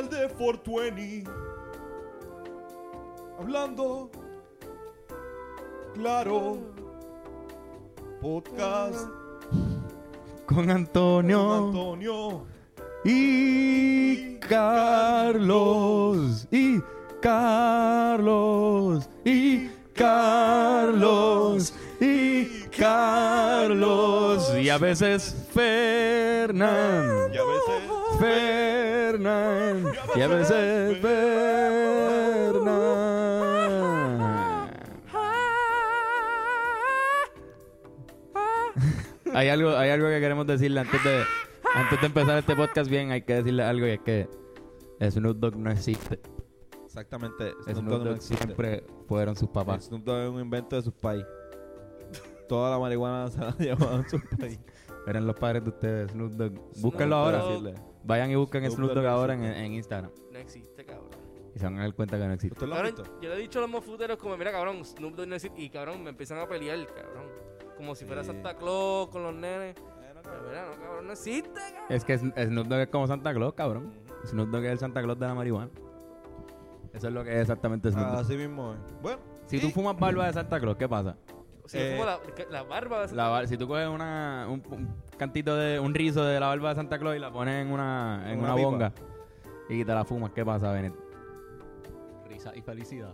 Especial de 420. Hablando. Claro. Podcast Con con Antonio y Carlos. Y Carlos. Y Carlos. Y Carlos. Y a veces Fernán. Y a veces. A veces Fernán. Hay algo, hay algo que queremos decirle antes de, antes de empezar este podcast bien, hay que decirle algo y es que Snoop Dogg no existe. Exactamente. Snoop Dogg siempre fueron sus papás. Snoop Dogg es un invento de sus pais. Toda la marihuana se la llevaban sus pais. Eran los padres de ustedes, Snoop Dogg. Búsquenlo ahora. Dogg. Vayan y busquen Snoop Snoop Dogg ahora en, Instagram. No existe, cabrón. Y se van a dar cuenta que no existe. ¿Usted lo ha Cabrón, visto? yo le he dicho a los mofuteros como, mira, cabrón, Snoop Dogg no existe. Y, cabrón, me empiezan a pelear, cabrón. Como si fuera Sí. Santa Claus con los nenes. Pero, mira, no, cabrón, no existe, cabrón. Es que Sn- Snoop Dogg es como Santa Claus, cabrón. Snoop Dogg es el Santa Claus de la marihuana. Eso es lo que es exactamente Snoop Dogg. Así mismo es. Bueno. Si tú fumas barba de Santa Claus, ¿qué pasa? Si Eh, como la, la barba de si tú coges una, un, un cantito de un rizo de la barba de Santa Claus y la pones en una, en Una bonga y te la fumas, ¿qué pasa, Bennett? Risa y felicidad.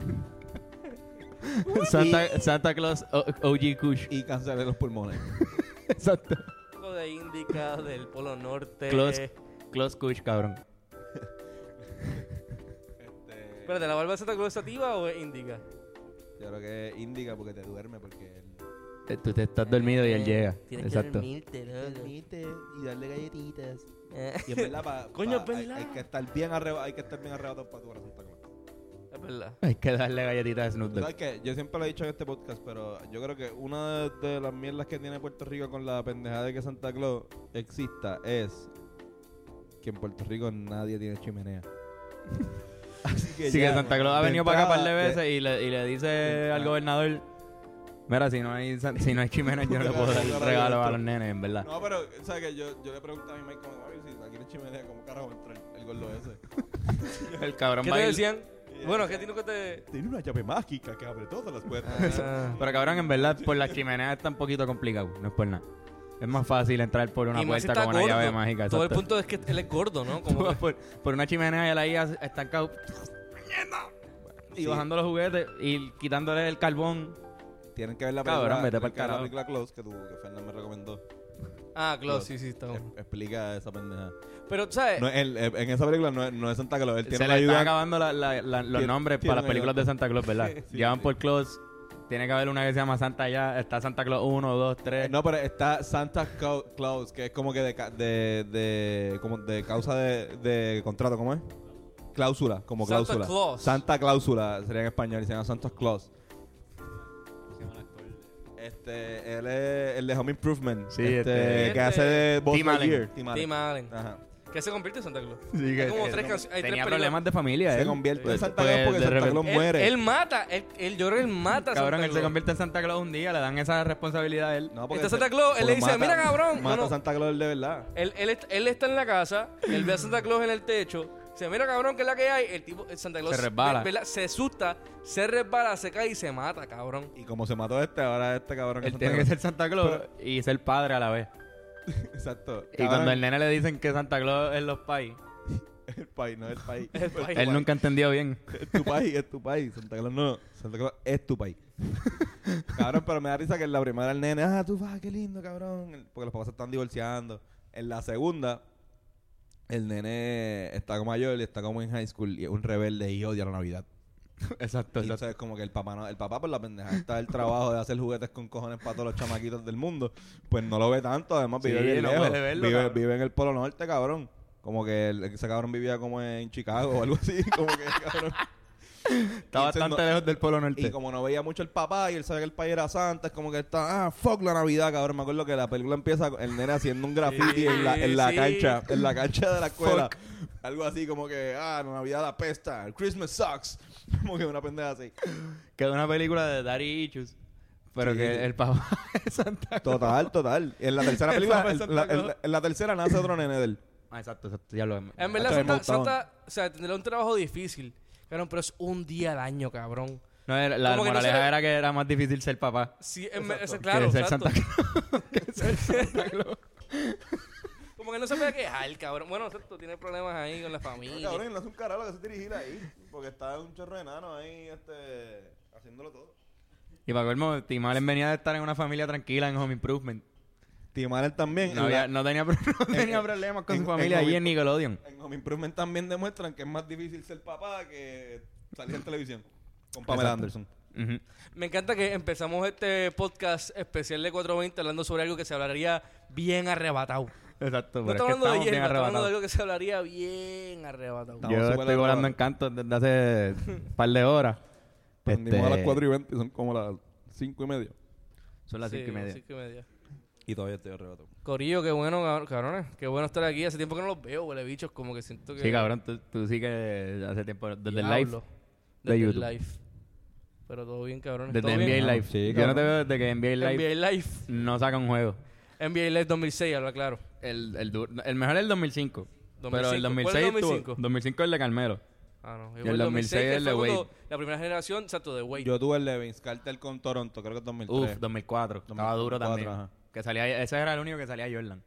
Santa, Santa Claus O- OG Kush. Y cancelar los pulmones. Exacto. Un poco de Indica, del Polo Norte. Claus, Claus Kush, cabrón. Este, Espérate, ¿la barba de Santa Claus es sativa o es Indica? Yo creo que es indica porque te duerme porque él Eh, Tú te estás dormido y él llega. Tienes Exacto. que dormirte, loco. permite y darle galletitas. Eh, Y en verdad, pa- Coño, pa- es hay, verdad. hay que estar bien arrebatado, hay que estar bien arrebatado para tu corazón Santa Claus. Es verdad. Hay que darle galletitas a Snoop Tú Dogg. ¿Sabes qué? Yo siempre lo he dicho en este podcast, pero yo creo que una de, de las mierdas que tiene Puerto Rico con la pendejada de que Santa Claus exista es que en Puerto Rico nadie tiene chimenea. Así que Sí, que ya, Santa Claus ha venido para acá un par de veces y le, y le dice al gobernador, mira, si no hay, si no hay chimenea yo no le puedo dar Regalo, a los nenes, en verdad. No, pero, ¿sabes que Yo, yo le pregunté a mi Mike, como, "Oye, si aquí no hay chimenea, ¿cómo carajo entra el, el gordo ese? El cabrón ¿Qué va te a ir- decían? Bueno, ¿qué tiene que te...? Tiene una llave mágica que abre todas las puertas. Ah. Pero cabrón, en verdad, por las chimeneas está un poquito complicado, no es por nada. Es más fácil entrar por una Y puerta con una llave gordo. mágica. Todo el punto es que él es gordo, ¿no? Tú Como que- por, por una chimenea y él ahí estancado y Sí. bajando los juguetes y quitándole el carbón. Tienen que ver la Cabrón, película, vete pa'l que ver la película Close que, tu, que Fernando me recomendó. Ah, Close. sí, sí, está bueno. Es- explica esa pendeja. Pero, ¿sabes? No, él, en esa película no, es- no es Santa Claus, él Se tiene le una están ayuda. acabando la- la- la- los Tiene- nombres tiene para las películas ayuda. de Santa Claus, ¿verdad? Sí, Llevan sí. por Claus. Tiene que haber una que se llama Santa ya. Está Santa Claus 1, 2, 3. No, pero está Santa Claus, que es como que de, ca- de, de, como de causa de, de contrato, ¿cómo es? Cláusula, como Santa cláusula. Claus. Santa Cláusula sería en español y se llama Santa Claus. Este, él es el de Home Improvement. Sí, este, este- que hace de Buzz Tim Allen. Lightyear. Tim Allen. Tim Allen. Ajá. Que se convierte en Santa Claus. Sí, Hay que- como que- tres canciones. Tenía problemas de familia, Se él. convierte en Pues- Santa Claus porque de Santa repente- Claus Él, muere. él mata, él, él llora, él mata a Cabrón, Santa él se Claus. convierte en Santa Claus un día, le dan esa responsabilidad a él. No, porque se- Santa Claus, él le porque dice, "Mira, cabrón". Mata No, no. a Santa Claus de verdad. Él, él, est- él está en la casa, él ve a Santa Claus en el techo, dice, mira cabrón, que es la que hay? El tipo, el Santa Claus Se resbala. se asusta, se resbala, se cae y se mata, cabrón. Y como se mató este, ahora este cabrón es Él Santa tiene que Claus. ser Santa Claus y ser padre a la vez. Exacto. Y cuando el nene le dicen que Santa Claus es los pais, El país, no es el país. El país. él nunca entendió bien. Es tu país, es tu país. Santa Claus no. Santa Claus es tu país. cabrón, pero me da risa que en la primera el nene, ah, tú vas, qué lindo, cabrón. Porque los papás se están divorciando. En la segunda, el nene está como mayor y está como en high school y es un rebelde y odia la Navidad. Exacto, Y entonces es como que el papá, no, el papá por la pendeja está el trabajo de hacer juguetes con cojones para todos los chamaquitos del mundo. Pues no lo ve tanto, además Sí, vive bien no lejos. puede verlo, vive, cabrón. vive en el Polo Norte, cabrón. Como que el- ese cabrón vivía como en Chicago o algo así. Como que, cabrón. Está Y bastante no- lejos del Polo Y Norte. como no veía mucho el papá y él sabe que el país era santa, es como que está, ah, fuck la Navidad, cabrón. Me acuerdo que la película empieza el nene haciendo un graffiti en la, en la Sí. cancha, en la cancha de la escuela. Algo así como que, ah, la Navidad apesta, el Christmas sucks. Como que una pendeja así. Que es una película de Daddy Issues. Pero Sí. que el papá es Santa Claus. Total, total. En la tercera El película, la, en la- en la tercera nace otro nene de él. Ah, exacto, exacto. Ya lo En verdad, Santa. Santa, o sea, tendrá un trabajo difícil. Cabrón, pero es un día al año, cabrón. No, era- la Como que no moraleja se le- era que era más difícil ser papá Sí, ese- que claro, ser exacto. Santa Claus. que ser Santa Claus. Como que no se puede quejar, cabrón. Bueno, exacto, tiene problemas ahí con la No, familia. cabrón, no hace un carajo que se dirigir ahí. Porque está un chorro de enano ahí, este, haciéndolo todo. Y para colmo, Tim Allen venía de estar en una familia tranquila en Home Improvement. Tim Allen también. No, había- la- no tenía, pro- no tenía en- problemas con en- su familia allí en Nickelodeon. en Home Improvement también demuestran que es más difícil ser papá que salir en televisión. Con Pamela Exacto. Anderson. Ujú. Me encanta que empezamos este podcast especial de 420 hablando sobre algo que se hablaría bien arrebatado. Exacto, No pero es estamos que hablando de hierba, estamos hablando de algo que se hablaría bien arrebatado. Estamos Yo estoy volando en canto desde hace un par de horas. Prendimos Este, a las 4 y 20 y son como las 5 y media. Son las Sí, cinco y media. cinco y media. Y todavía estoy arrebatado. Corillo, qué bueno, cab- cabrones. Qué bueno estar aquí. Hace tiempo que no los veo, huele bichos. Como que siento que. Sí, cabrón, tú, tú sí que hace tiempo, desde el live, de Desde YouTube. el live. Pero todo bien, cabrones. desde ¿Todo NBA bien? Live. Sí, Yo no te veo desde que NBA Live NBA Live. no saca un juego. NBA Live 2006, habla claro. El, el, du- el mejor es el 2005. Pero 2005. el ¿Cuál 2006 es el estuvo- 2005? 2005 es el de Carmelo. Ah, no. Y el 2006 que el de fue cuando Wade. La primera generación, exacto, de Wade. Yo tuve el de Vince Carter con Toronto, creo que es 2003. Uf, 2004. Estaba duro 2004, también. ajá. Que salía, ese era el único que salía Jordan.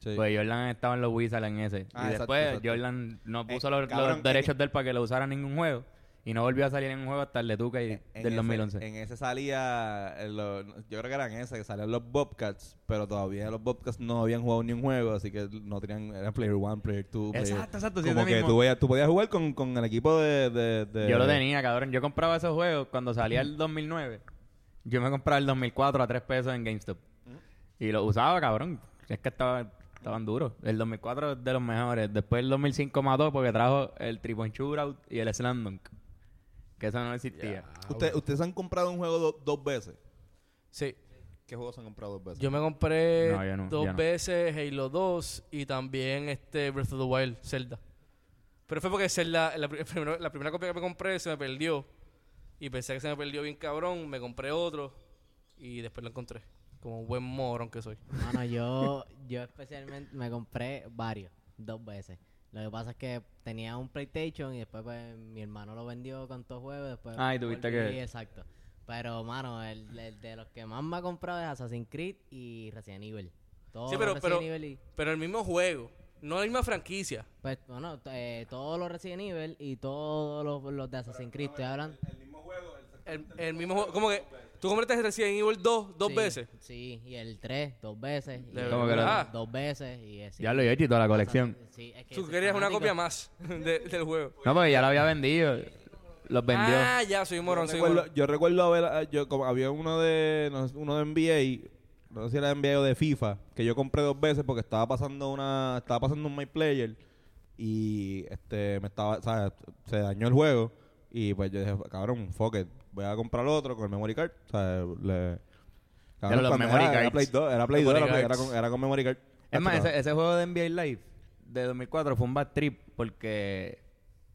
Sí. Pues Jordan estaba en los Wizards en ese. Ah, y exacto, después exacto. Jordan no puso Eh, los, cabrón, los en- derechos de él para que lo usara en ningún juego. Y no volvió a salir en un juego hasta el de Tuca y- En del ese- 2011. En ese salía, en lo- yo creo que eran ese, que salían los Bobcats, pero todavía los Bobcats no habían jugado ni un juego, así que no tenían, era Player 1, Player 2, Player... Exacto, exacto, sí, Como que mismo. tú, tú podías jugar con, con el equipo de... de- de- Yo lo tenía, cabrón. Yo compraba esos juegos cuando salía el 2009. Yo me compraba el 2004 a 3 pesos en GameStop. Y lo usaba, cabrón. Es que estaba, estaban duros. El 2004 es de los mejores. Después el 2005 mató porque trajo el Triple Shootout y el Slam Dunk. Que eso no existía. Usted- ¿Ustedes han comprado un juego do- dos veces? Sí. ¿Qué juegos han comprado dos veces? Yo me compré No, yo no, dos yo no. veces Halo 2 y también este Breath of the Wild, Zelda. Pero fue porque Zelda, la, pri- primero- la primera copia que me compré se me perdió. Y pensé que se me perdió bien cabrón. Me compré otro y después lo encontré. Como un buen morón que soy. Mano, yo, yo especialmente me compré varios, dos veces. Lo que pasa es que tenía un PlayStation y después pues, mi hermano lo vendió con todo juegos. Después Ah, y tuviste volví, que- Exacto. Pero, mano, el, el de los que más me ha comprado es Assassin's Creed y Resident Evil. Todos Sí, pero- los Resident pero- Evil y... Pero el mismo juego. No la misma franquicia. Pues, bueno, eh, todos los Resident Evil y todos los, los de Assassin's Creed. Estoy hablando... El, el mismo juego. Como que tú compraste Resident Evil 2 dos Sí, veces. Sí, y el 3 dos veces. Y el ¿Cómo que verdad. dos veces. Y así. Ya lo he hecho y toda la colección. Sí, es que Tú querías una fanático. copia más de- del juego. No, porque ya lo había vendido. Los vendió. Ah, ya, soy un morón, yo, soy un recuerdo, morón. yo recuerdo haber, ah, yo, como había uno de, no sé, uno de NBA, no sé si era de NBA o de FIFA, que yo compré dos veces porque estaba pasando una, estaba pasando un My Player y este me estaba, ¿sabes? Se dañó el juego y pues yo dije, cabrón, fuck it, voy a comprar otro con el memory card, ¿sabes? Le, cabrón, los memory era, era. Play 2, era Play 2, Memory era, con, era con memory card. Es más, ese, ese juego de NBA Live de 2004 fue un bad trip porque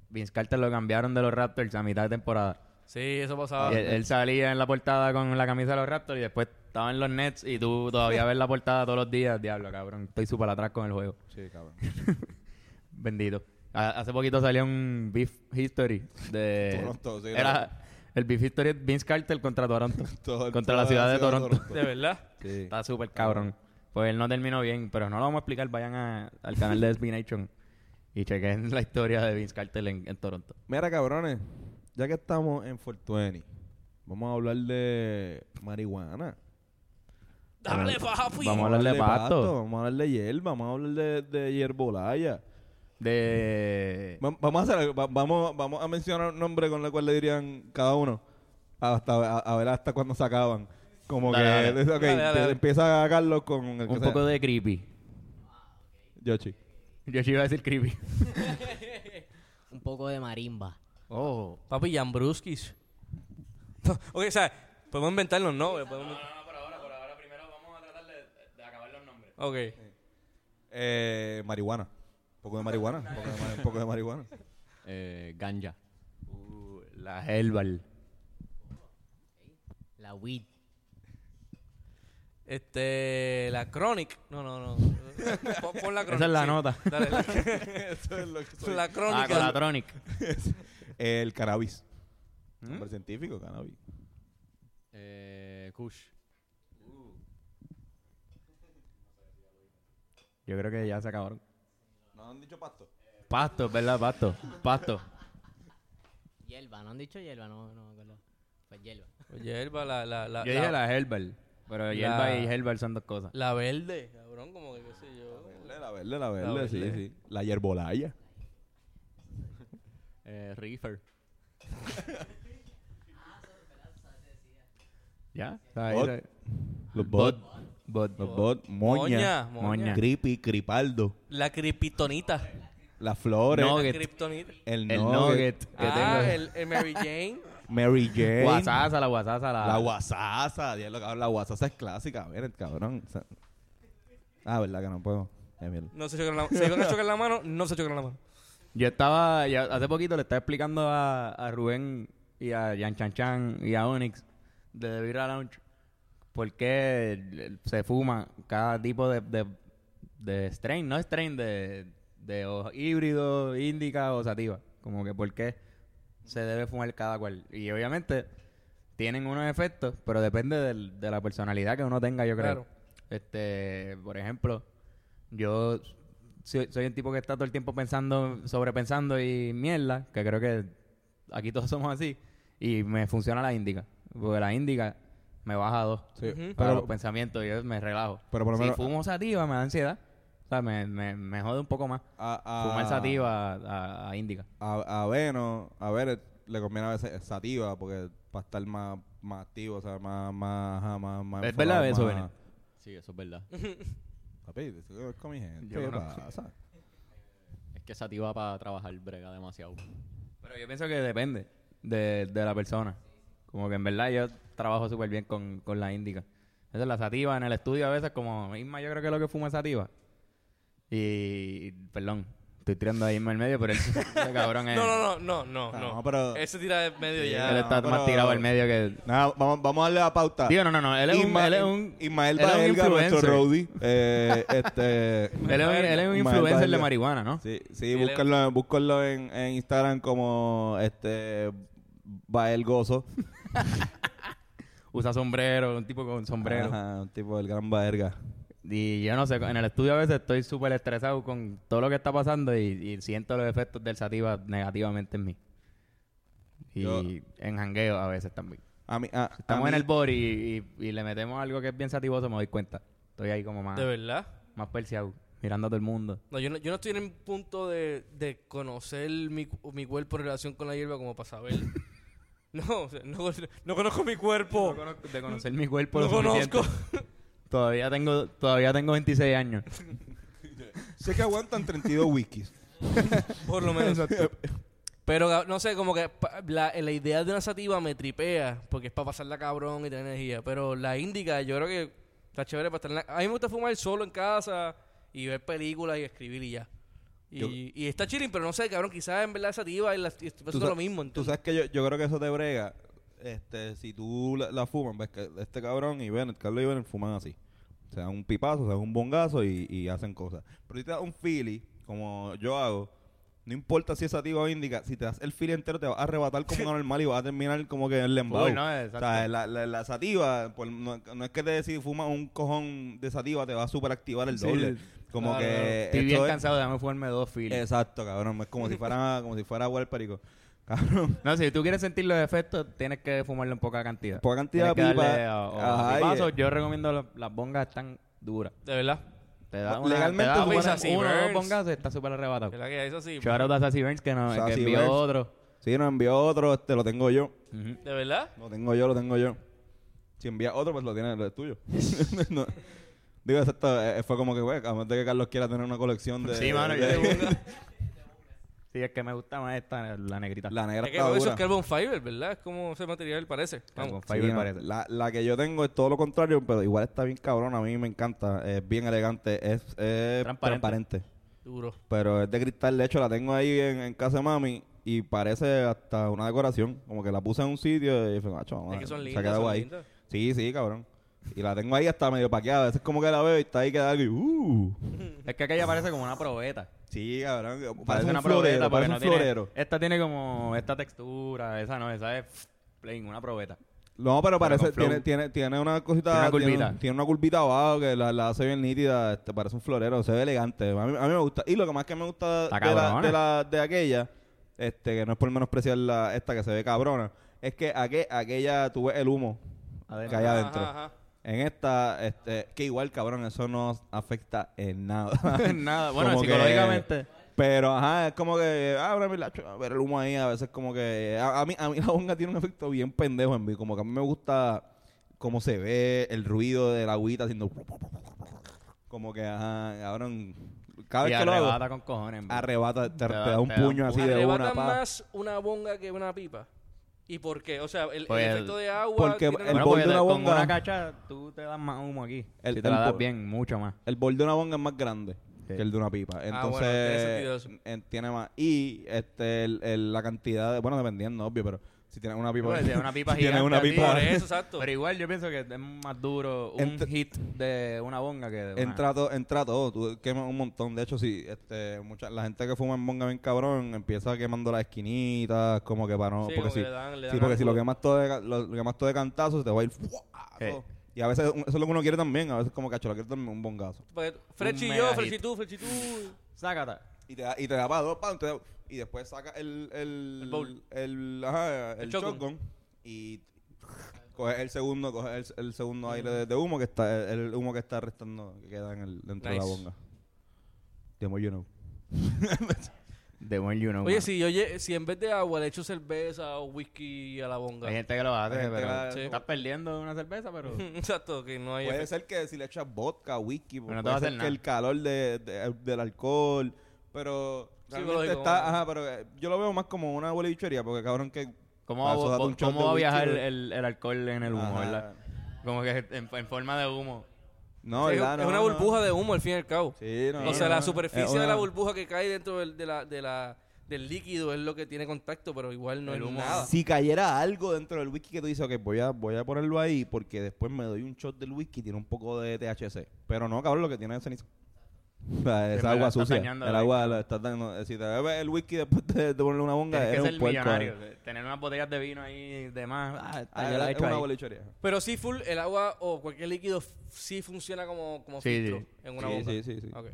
Vince Carter lo cambiaron de los Raptors a mitad de temporada. Sí, eso pasaba. Y él, él salía en la portada con la camisa de los Raptors y después estaba en los Nets y tú todavía ves la portada todos los días. Diablo, cabrón. Estoy súper atrás con el juego. Sí, cabrón. Bendito. Ha- hace poquito salió un Beef History de... Toronto, sí, Era el Beef History de Vince Carter contra Toronto. Todo- contra la ciudad de Toronto. ¿De verdad? Sí. Está súper cabrón. Pues él no terminó bien, pero no lo vamos a explicar. Vayan a- al canal de SB Nation y chequen la historia de Vince Carter en, en Toronto. Mira, cabrones, ya que estamos en 420, vamos a hablar de marihuana. Dale, papi. Vamos a hablar de pasto. Vamos a hablar de hierba, vamos a hablar de, de hierbolaya. De... Va- Vamos a hacer algo, va- vamos, vamos a mencionar un nombre con el cual le dirían cada uno. Hasta a, a ver hasta cuándo se acaban. Como Dale, que dale. ok, Dale, dale, dale. empieza Carlos con el que Un sea. poco de creepy. Yoshi. Yo sí iba a decir creepy. Un poco de marimba. Oh. Papi, Jambruskis. ok, o sea, podemos inventarnos, ¿no? Podemos- por ahora, por ahora. Primero vamos a tratar de, acabar los nombres. Ok. Eh, marihuana. Un poco de marihuana. Un poco de, mari- un poco de marihuana. Eh, ganja. Uh, la Herbal. La weed. Este, la Chronic. No, no, no. Pon, pon la Chronic. Esa es la sí. nota. Dale, la, Eso es lo que soy. la Ah, Crónica. con la Tronic. El cannabis. ¿Mm? Nombre científico, cannabis. Eh, Kush. Yo creo que ya se acabaron. ¿No han dicho pasto? Pasto, ¿verdad? Pasto. Pasto. Hierba, ¿no han dicho hierba? No, no me acuerdo. Pues hierba. Oye, Elba, la, la, la, Yo la, dije la Herbal. Pero hierba y Herbal son dos cosas. la verde, cabrón, como que qué sé yo. La verde, la verde, la verde, sí, verde. sí. La yerbolaya. Eh, Reefer. ¿Ya? Bot. Los Bot. Bot. Bot. Moña. Moña, Moña. Creepy, Cripaldo. La criptonita. Las flores. La Nugget. kriptonita. El, El nugget. que Ah, tengo. el, el Mary Jane. Mary Jane. Guasasa, la guasasa, la... La guasasa. Cabrón, La guasasa es clásica. Miren, cabrón. O sea- Ah, verdad que no puedo. No se chocan la, se iban a chocar la mano, no se chocan la mano. Yo estaba, ya hace poquito le estaba explicando a, a Rubén y a Yan Chan Chan y a Onyx de The Vira Lounge por qué se fuma cada tipo de, de, de strain, no strain, de, de o híbrido, índica o sativa. Como que por qué se debe fumar cada cual. Y obviamente tienen unos efectos, pero depende del- de la personalidad que uno tenga, yo creo. Claro. Este, por ejemplo, yo soy, soy un tipo que está todo el tiempo pensando, sobrepensando y mierda, que creo que aquí todos somos así, y me funciona la índica. Porque la índica me baja a dos Sí, para pero, los pensamientos y yo me relajo. pero por lo si menos fumo sativa me da ansiedad. O sea, me, me, me jode un poco más. a, a, Fumar sativa a, a índica. a, a Veno, a ver, le conviene a veces sativa porque para estar más, más activo, o sea, más, más, ajá, más, más ¿Es verdad eso, más- Bene? Sí, eso es verdad. Papi, eso es con mi gente. Yo ¿Qué conozco. pasa? Es que Sativa para trabajar brega demasiado. Pero yo pienso que depende de, de la persona. Como que en verdad yo trabajo súper bien con, con la índica. Esa es la sativa en el estudio a veces como Isma yo creo que lo que fuma es sativa. Y, perdón, estoy tirando ahí Isma en medio, pero él, ese cabrón es... No, no, no, no, no, Ah, no. no, pero- Ese tira de medio Sí, ya. Él está pero- más tirado al medio que... Nada, vamos, vamos a darle la pauta. Digo, no, no, no. Él es un... Isma- Él es un, Ismael él es un Baelga, nuestro influencer. roadie. Eh, este, él es un, él es un Ismael influencer de Baelga. marihuana, ¿no? Sí, sí, él es- búsquenlo, búsquenlo en, en Instagram como este Bael Gozo. Usa sombrero, un tipo con sombrero. Ajá, un tipo del gran Baerga. Y yo no sé, en el estudio a veces estoy súper estresado con todo lo que está pasando y, y siento los efectos del sativa negativamente en mí. Y Yo- en jangueo a veces también. A mí, a, a Estamos mí- en el body y, y- y le metemos algo que es bien sativoso, me doy cuenta. Estoy ahí como más, De verdad. más perseado, mirando a todo el mundo. No, yo no, yo no estoy en el punto de, de conocer mi, mi cuerpo en relación con la hierba como para saber. no, o sea, no, no conozco mi cuerpo. No conozco- de conocer mi cuerpo No lo conozco. Todavía tengo, todavía tengo 26 años. Sé que aguantan 32 whiskies. Por lo menos. Pero no sé, como que la, la idea de una sativa me tripea, porque es para pasarla cabrón y tener energía. Pero la índica, yo creo que está chévere para estar en la- A mí me gusta fumar solo en casa y ver películas y escribir y ya. Y, Yo- y está chilling, pero no sé, cabrón, quizás en verdad sativa y, la, y estoy pasando lo mismo. Tú ¿entiendes? sabes que yo, yo creo que eso te brega. Este, si tú la, la fumas, ves que este cabrón y Bennett, Carlos y Bennett fuman así. Se dan un pipazo, se dan un bongazo y, y hacen cosas. Pero si te das un fili, como yo hago, no importa si es sativa o índica, si te das el fili entero te vas a arrebatar como una normal y vas a terminar como que en el ¿no? O sea, la, la, la sativa, pues, no, no es que te si fumas un cojón de sativa te va a super activar el Sí, doble. Como claro, que claro. Estoy esto bien es- cansado de darme fumarme dos filas. Exacto, cabrón. Es como si fuera, como si fuera agua perico. Cabrón. No, si tú quieres sentir los efectos, tienes que fumarlo en poca cantidad. Poca cantidad Tienes de pipa. pipazos. Yo recomiendo lo- las bongas están duras. De verdad. Te da No, una, legalmente te da una- Sassy uno dos Burns. y está súper arrebatado. ¿Verdad que eso sí? Shout out a Sassy Burns que, no, que envió Burns. otro. Sí, nos envió otro, este lo tengo yo. ¿De verdad? Lo tengo yo, lo tengo yo. Si envía otro, pues lo tiene, lo es tuyo. No. Digo, exacto, eh, fue como que, güey, a menos de que Carlos quiera tener una colección de... Sí, mano, de- yo Sí, es que me gusta más esta, la negrita. La negra Es que está eso dura. es carbon fiber, ¿verdad? Es como ese material parece. Sí, fiber no, parece. la, la que yo tengo es todo lo contrario, pero igual está bien cabrón, a mí me encanta, es bien elegante, es, es Transparente. transparente. Duro. Pero es de cristal, de hecho la tengo ahí en, en casa de mami y parece hasta una decoración. Como que la puse en un sitio y fue, macho, vamos Es que son se lindas. quedó son ahí. lindas. Sí, sí, cabrón. Y la tengo ahí hasta medio paqueada. A veces como que la veo y está ahí quedada y uh. Es que aquella parece como una probeta. Sí, cabrón. Parece, Parece un una florero, probeta parece no un tiene... florero. Esta tiene como esta textura, esa no, esa es plain, una probeta. No, pero Pero parece, tiene, tiene, tiene una cosita, Tiene una tiene, curvita. tiene una curvita abajo que la, la hace bien nítida, este, parece un florero, se ve elegante. A mí, a mí me gusta. Y lo que más que me gusta de la, de, la, de aquella, este, que no es por menospreciar la, esta que se ve cabrona, es que aqu- aquella, tú ves el humo que hay adentro. Ajá, ajá. En esta, este, que igual, cabrón, eso no afecta en nada. Nada, bueno, Como que- psicológicamente. Pero, ajá, es como que, ah, ahora mira, a ver el humo ahí, a veces como que, a, a mí, a mí la bonga tiene un efecto bien pendejo en mí, como que a mí me gusta cómo se ve, el ruido de la agüita haciendo, como que, ajá, cabrón, cada Y vez que lo hago, arrebata con cojones. arrebata, te, Te te da- te da un puño así de una, ¿Arrebata pa. más una bonga que una pipa? ¿Y por qué? O sea, el, Pues el- efecto de agua... porque tiene el Bueno, bol de una de- con bonga- una cacha tú te das más humo aquí. El- si te el la das bo- bien, mucho más. El bol de una bonga es más grande Sí. que el de una pipa. Ah, Entonces, bueno, tiene sentido eso. en- tiene más. Y este, el- el- la cantidad, de, bueno, dependiendo, obvio, pero si tienes una pipa. Bueno, si es una pipa si tienes gigante una pipa. Por eso, exacto. Pero igual yo pienso que es más duro un Entre- hit de una bonga que de una... Entra, to- entra todo, tú quemas un montón. De hecho, si este, mucha, la gente que fuma en bonga bien cabrón empieza quemando las esquinitas, como que para no. Sí, porque si, le dan- le sí, dan porque si lo quemas todo de, lo, lo quemas todo de cantazo, se te va a ir. Sí. todo. Y a veces eso es lo que uno quiere también. A veces, como cacho, lo quiere también un bongazo. Porque Fresh y Un yo, mega Fresh y hit. tú, Fresh y tú. Sácata. Y te da, y te da para dos, te da- y después saca el, el, El bowl. el, ajá, el, El shotgun. shotgun y coges el segundo, coges el, el segundo aire de, de humo que está, el, humo que está restando, que queda en el, dentro de la bonga. The more you know. The more you know. Oye, man. si, yo, si en vez de agua le echo cerveza o whisky a la bonga. Hay gente que lo hace, pero que la- Sí. estás perdiendo una cerveza, pero... Exacto, que no hay Puede efecto. ser que si le echas vodka, whisky, Pero no te puede ser hacer que nada. el calor de, de- del alcohol, pero realmente está, ajá, pero eh, yo lo veo más como una buena bichería, porque cabrón que ¿Cómo, va, cómo va a viajar el, el alcohol en el humo, Ajá. verdad? Como que en, en forma de humo. no, es, ¿verdad? es No, una no. burbuja de humo al fin y al cabo. Sí, no, o sea, no, la superficie de la burbuja que cae dentro del, de la, de la, del líquido es lo que tiene contacto, pero igual no El es humo. nada. Si cayera algo dentro del whisky que tú dices, ok, voy a, voy a ponerlo ahí porque después me doy un shot del whisky tiene un poco de THC. Pero no, cabrón, lo que tiene es ceniza. O sea, es agua sucia. El agua la estás dañando. Si te bebes el whisky después de, de ponerle una bonga, Tienes que eres ser un puerco. millonario. eh. Tener unas botellas de vino ahí de más. Ah, Ah, yo la he es hecho una bolichería. Pero sí, full, el agua o cualquier líquido sí funciona como, como Sí, filtro sí. en una Sí, boca. sí, sí, sí. Ok.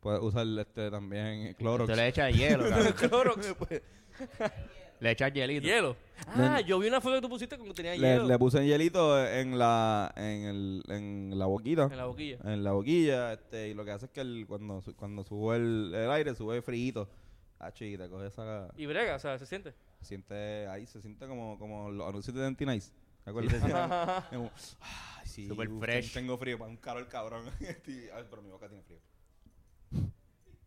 Puedes usar este también Clorox. Tú le echas hielo, cabrón. Clorox. le echas hielito. hielo. Ah, yo vi una foto que tú pusiste como que tenía Le, hielo le puse hielito en la, en, el, en la boquita. en la boquilla. en la boquilla, este, y lo que hace es que el, cuando, su- cuando sube el, el aire, sube frío. Ah, y te coge esa... Y brega, o sea, se siente. Se siente ahí, se siente como, como los anuncios de Denti Nice. ¿Te acuerdas? Como, ay, sí, Super uf, fresh. Tengo frío, para un calor cabrón. Este, ay, pero mi boca tiene frío.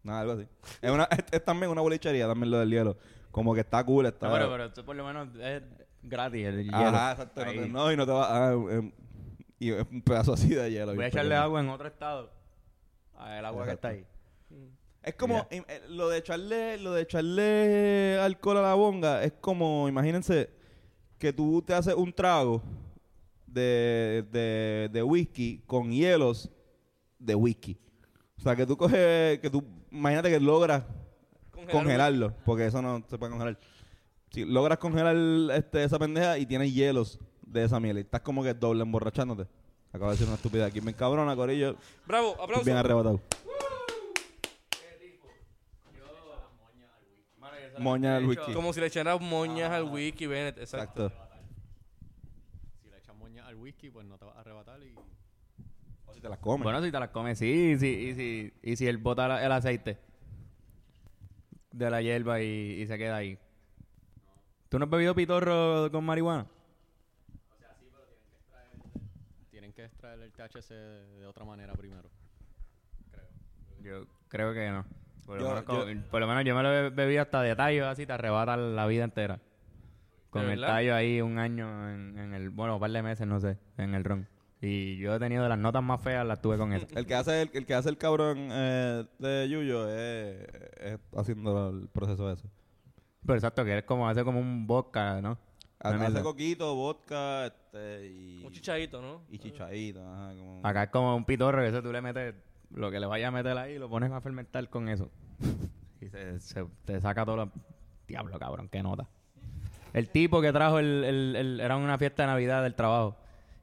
Nada, algo así. Es, una, es, es también una bolichería, también lo del hielo. Como que está cool, está... No, pero, pero tú por lo menos es gratis el hielo. Ajá, exacto. No, Ahí. te- no, y no te va... ah, em, y es un pedazo así de hielo. Voy a echarle pequeño. agua en otro estado. A el agua que está ahí. Es como eh, lo de echarle lo de echarle alcohol a la bonga es como imagínense que tú te haces un trago de, de, de whisky con hielos de whisky. O sea, que tú coges que tú imagínate que logras Congelar congelarlo, porque eso no se puede congelar. Si logras congelar este, esa pendeja y tienes hielos de esa miel y estás como que doble emborrachándote. Acabo de decir una estupidez aquí, me cabrona, Corillo. Bravo, aplauso. bien arrebatado. Moña al whisky. Como si le echaras moñas al wiki, Bennett. Exacto. Exacto. Si le echas moña al whisky, pues no te vas a arrebatar y... O si te las comes. Bueno, si te las comes, sí. Y si, y si, y si él bota la- el aceite de la hierba y, y se queda ahí. ¿Tú no has bebido pitorro con marihuana? Tienen que extraer el THC de, de otra manera primero. Yo creo que no. Por lo, Yo- menos, como- yo- por lo menos yo me lo he bebido hasta de tallo, así te arrebata la vida entera. Con ¿De el verdad? tallo ahí un año en, en el, bueno, un par de meses, no sé, en el ron. Y yo he tenido de las notas más feas, las tuve con eso. El que hace el, el que hace el cabrón eh, de Yuyo es, es haciendo el proceso de eso. Pero exacto, que es como, hace como un vodka, ¿no? Hace coquito, vodka, este, y... Un chichadito, ¿no? Y chichadito, ajá, como... Acá es como un pitorro que eso tú le metes, lo que le vayas a meter ahí, lo pones a fermentar con eso. y se, se- te saca todo lo... Diablo, cabrón, qué nota. El tipo que trajo el, el- el- Era una fiesta de Navidad del trabajo.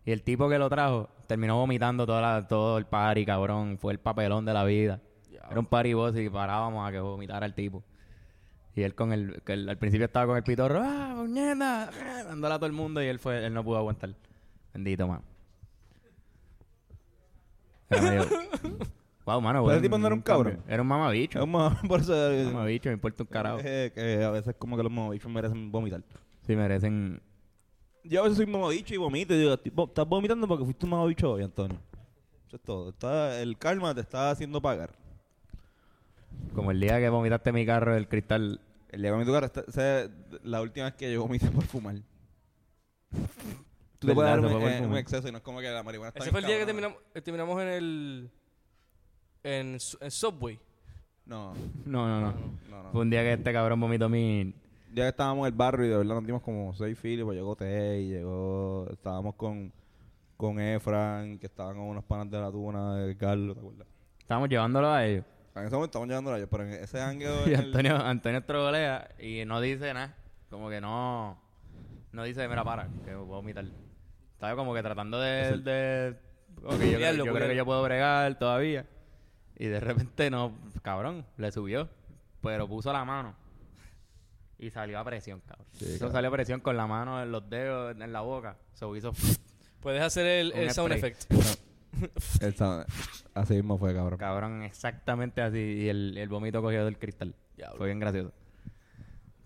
Y el tipo que lo trajo terminó vomitando toda la- todo el party, cabrón. Fue el papelón de la vida. Era un party boss y parábamos a que vomitara el tipo. Y él con el, que él al principio estaba con el pitorro, ¡ah, puñeta! ah", Dándole a todo el mundo y él fue, él no pudo aguantar. Bendito, man. Era medio... wow, mano. Pero ese tipo no era un cabrón. Era un mamabicho. Es más, por eso... Un mamabicho, me importa un carajo. eh, que a veces como que los mamabichos merecen vomitar. Sí, merecen... Yo a veces soy mamabicho y vomito y digo, tipo, estás vomitando porque fuiste un mamabicho hoy, Antonio. Eso es todo. Está, el karma te está haciendo pagar. Como el día que vomitaste mi carro del cristal. El día que vomito carro, esta- esa es la última vez que yo vomité por fumar. Tú te puedes ¿Verdad? dar Se un, fue por eh, un fumar. exceso y no es como que la marihuana está Ese bien fue el día que cabrona. terminamos, eh, terminamos en el... En, Su- en Subway. No, No, no, no. no, no. Fue un día que este cabrón vomitó mi... Ya estábamos en el barrio y de verdad nos dimos como seis filos, pues llegó Tay, llegó... Estábamos con, con Efran, que estaban con unos panas de la tuna, de Carlos, ¿te acuerdas? Estábamos llevándolo a ellos. En ese momento estamos llegando a ellos, pero en ese ángulo... Y Antonio, Antonio trolea y no dice nada. Como que no... No dice, mira, para, que a vomitar. Estaba como que tratando de... de ok, yo, creo, yo que yo puedo bregar todavía. Y de repente no... Cabrón, le subió. Pero puso la mano. Y salió a presión, cabrón. Eso salió a presión con la mano en los dedos, en la boca. Se hizo... Puedes hacer el, Un el sound spray. effect. El sound- Así mismo fue, cabrón. Cabrón, exactamente así. Y el, el vómito cogido del cristal. Diablo. Fue bien gracioso.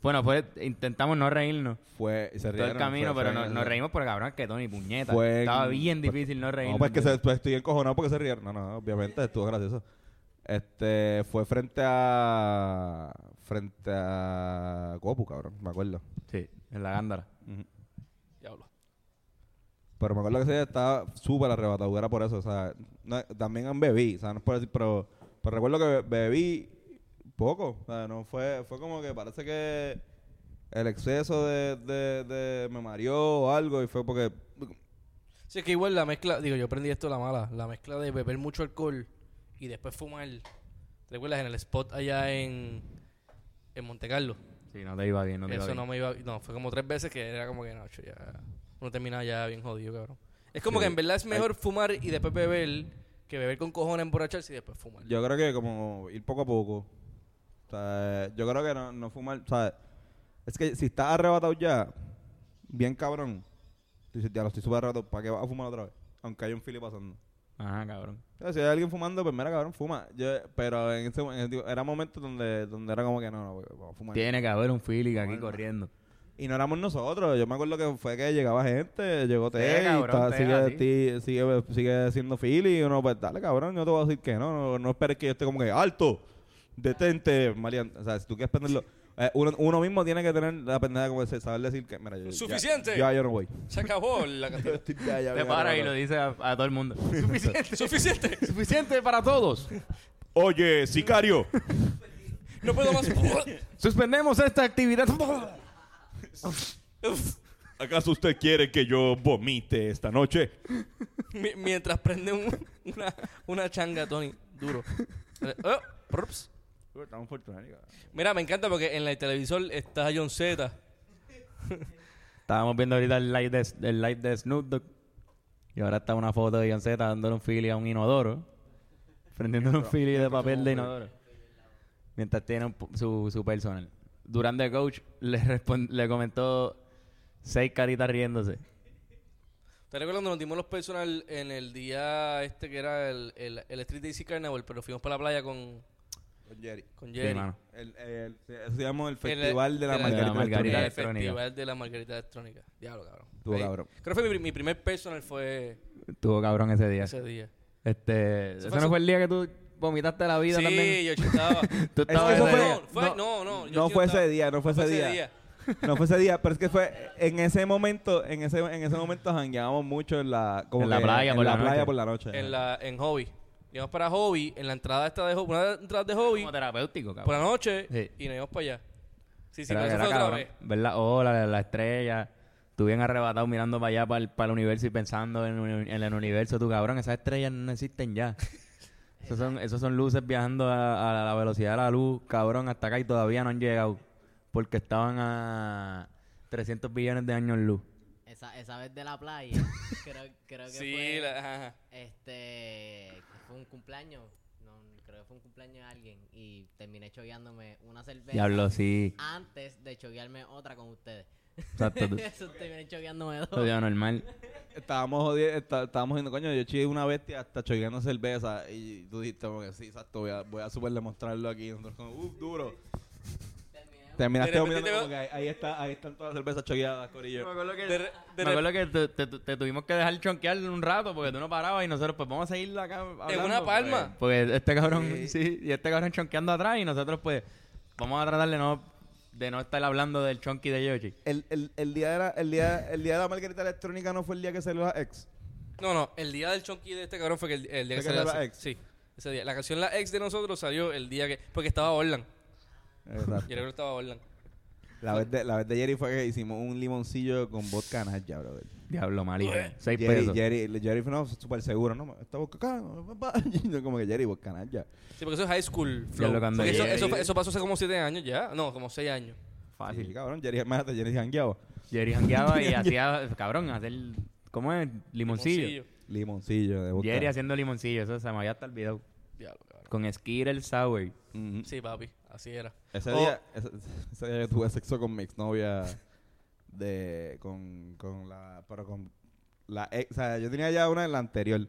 Bueno, pues intentamos no reírnos Fue... y Se todo rieron, el camino, fue- pero fue no- en nos el- reímos porque cabrón que Tony puñeta. Fue Estaba bien difícil no reírnos. No, pues que se, pues estoy encojonado porque se rieron. No, no, obviamente estuvo gracioso. Este, fue frente a... Frente a... Copu, cabrón, me acuerdo. Sí, en la gándara. Ujú. Diablo. Pero me acuerdo que ese día estaba súper arrebatado, era por eso, o sea, no- también bebí, o sea, no es por decir, pero, pero recuerdo que be- bebí poco, o sea, no fue, fue como que parece que el exceso de, de, de me mareó o algo y fue porque, Sí, es que igual la mezcla, digo, yo aprendí esto la mala, la mezcla de beber mucho alcohol y después fumar. ¿Te recuerdas en el spot allá en, en Monte Carlo? Sí, no te iba bien, no te iba Eso bien. no me iba, no, fue como tres veces que era como que no, cho, ya, uno terminaba ya bien jodido, cabrón. Es como Sí. que en verdad es mejor fumar y después beber que beber con cojones, emborracharse y después fumar. yo creo que como ir poco a poco, o sea, yo creo que no, no fumar, o sea, es que si estás arrebatado ya, bien cabrón, dices, ya lo estoy súper arrebatado, ¿para qué vas a fumar otra vez? Aunque haya un fili pasando. Ajá, cabrón. Si hay alguien fumando, pues mira, cabrón, fuma. Yo, pero en ese, en ese era momentos donde, donde era como que no, no, vamos a fumar. Tiene que haber un feeling aquí Bueno. corriendo. Y no éramos nosotros. Yo me acuerdo que fue que llegaba gente, llegó T, y cabrón, Té, sigue, así. ti- sigue, sigue siendo Philly. Y uno, pues dale, cabrón, yo te voy a decir que no. No, no esperes que yo esté como que alto, detente, Marian. O sea, si tú quieres prenderlo. Eh, uno, uno mismo tiene que tener la pendeja como de saber decir que, mira, yo, ya- Suficiente. Ya, yo no voy. Se acabó la cantidad. Ya, ya, Te para y lo dice a, a todo el mundo. Suficiente. Suficiente. Suficiente para todos. Oye, sicario. No puedo más. Suspendemos esta actividad. ¿Acaso usted quiere que yo vomite esta noche? Mi- mientras prende un- una, una changa, Tony, duro. Oh, props. Estamos fortunados. Mira, me encanta porque en el televisor está John Z. Estábamos viendo ahorita el live de, el live de Snoop Dogg. Y ahora está una foto de John Z dándole un fili a un inodoro. Prendiéndole un fili de papel de inodoro. Mientras tiene un su, su personal. Durante el coach le, le comentó seis caritas riéndose. ¿Te recuerdas cuando nos dimos los personal en el día este que era el, el, el Street Daisy Carnival, pero fuimos para la playa con, Con Jerry. con Sí, Jerry? mano. El, el- eso se llama el El- Festival de la el- Margarita. de la Margarita el Electrónica. Electrónica. Festival de la Margarita Electrónica. Diablo, cabrón. Ahí- cabrón. Creo que fue mi, mi primer personal fue Estuvo cabrón ese día. ese día. Este, Eso ¿Ese fue no su- fue el día que tú vomitaste la vida sí, también? yo chutaba. Tú Es estabas eso ese fue- día. no, fue, no, no, no. yo No sí fue estaba- ese día, no fue ese día. No fue ese día, pero es que fue en ese momento, en ese, en ese momento jangueábamos mucho en la, como En la playa en por la playa noche. por la noche. En, la, en Hobby. Íbamos para Hobby, en la entrada esta de Hobby, una entrada de Hobby, Como terapéutico, cabrón. por la noche, Sí. y nos íbamos para allá. Sí, sí, Era- pero eso era fue otra cabrón. vez. Ver la ola, la, la estrella. Tú bien arrebatado mirando para allá, para el, para el universo y pensando en, uni- en el universo. Tú, cabrón, esas estrellas no existen ya. Esos son, esos son luces viajando a, a la velocidad de la luz, cabrón, hasta acá y todavía no han llegado. Porque estaban a 300 billones de años luz. Esa, esa vez de la playa, creo, creo que Sí, fue, la- ajá, ajá. este, fue un cumpleaños, no, creo que fue un cumpleaños de alguien y terminé chogueándome una cerveza Diablo, sí. antes de choguearme otra con ustedes. Exacto. tú- Eso terminé chogueándome dos. Eso ya normal. Estábamos jodi- está- estábamos diciendo, coño, yo chillé una bestia hasta choqueando cerveza. Y tú dijiste, como que sí, exacto, voy a, voy a super demostrarlo aquí. Y nosotros como, uh, duro. Terminaste mirando como que ahí, ahí está, ahí están todas las cervezas choqueadas, corillo. De Me re- acuerdo que te, te- te tuvimos que dejar chonquear un rato porque tú no parabas y nosotros pues vamos a seguir acá hablando, una palma. Pues, pues, este cabrón, Sí. sí. y este cabrón chonqueando atrás y nosotros pues vamos a tratar de no, de no estar hablando del chonky de Yoshi. El, el, el, día de la, el, día, el día de la margarita electrónica no fue el día que salió la ex. No, no, el día del chonky de este cabrón fue que el, el día que ¿Fue que salió la ex? Sí, ese día. La canción La Ex de nosotros salió el día que... Porque estaba Orlan. Exacto. Yo creo que estaba Orlan. La vez, de, la vez de Jerry fue que hicimos un limoncillo con vodka ya, brother. Diablo, malísimo. Seis Jerry, pesos. Jerry, Jerry fue no, súper seguro, ¿no? Esta vodka como que Jerry, vodka ya. Sí, porque eso es high school flow. lo eso, ahí. eso, eso pasó hace como siete años ya. No, como seis años. Fácil. Sí, cabrón, Jerry, imagínate, Jerry jangueaba. Jerry jangueaba y hacía, cabrón, hacer, ¿cómo es? Limoncillo. Limoncillo de vodka. Jerry haciendo limoncillo, eso se me había hasta olvidado. Diablo, cabrón. Con Skittle Sour. Ujú. Sí, papi. Así era. Ese, Oh. día, ese, ese día yo tuve sexo con mi exnovia de con, con la pero con la ex, o sea, yo tenía ya una en la anterior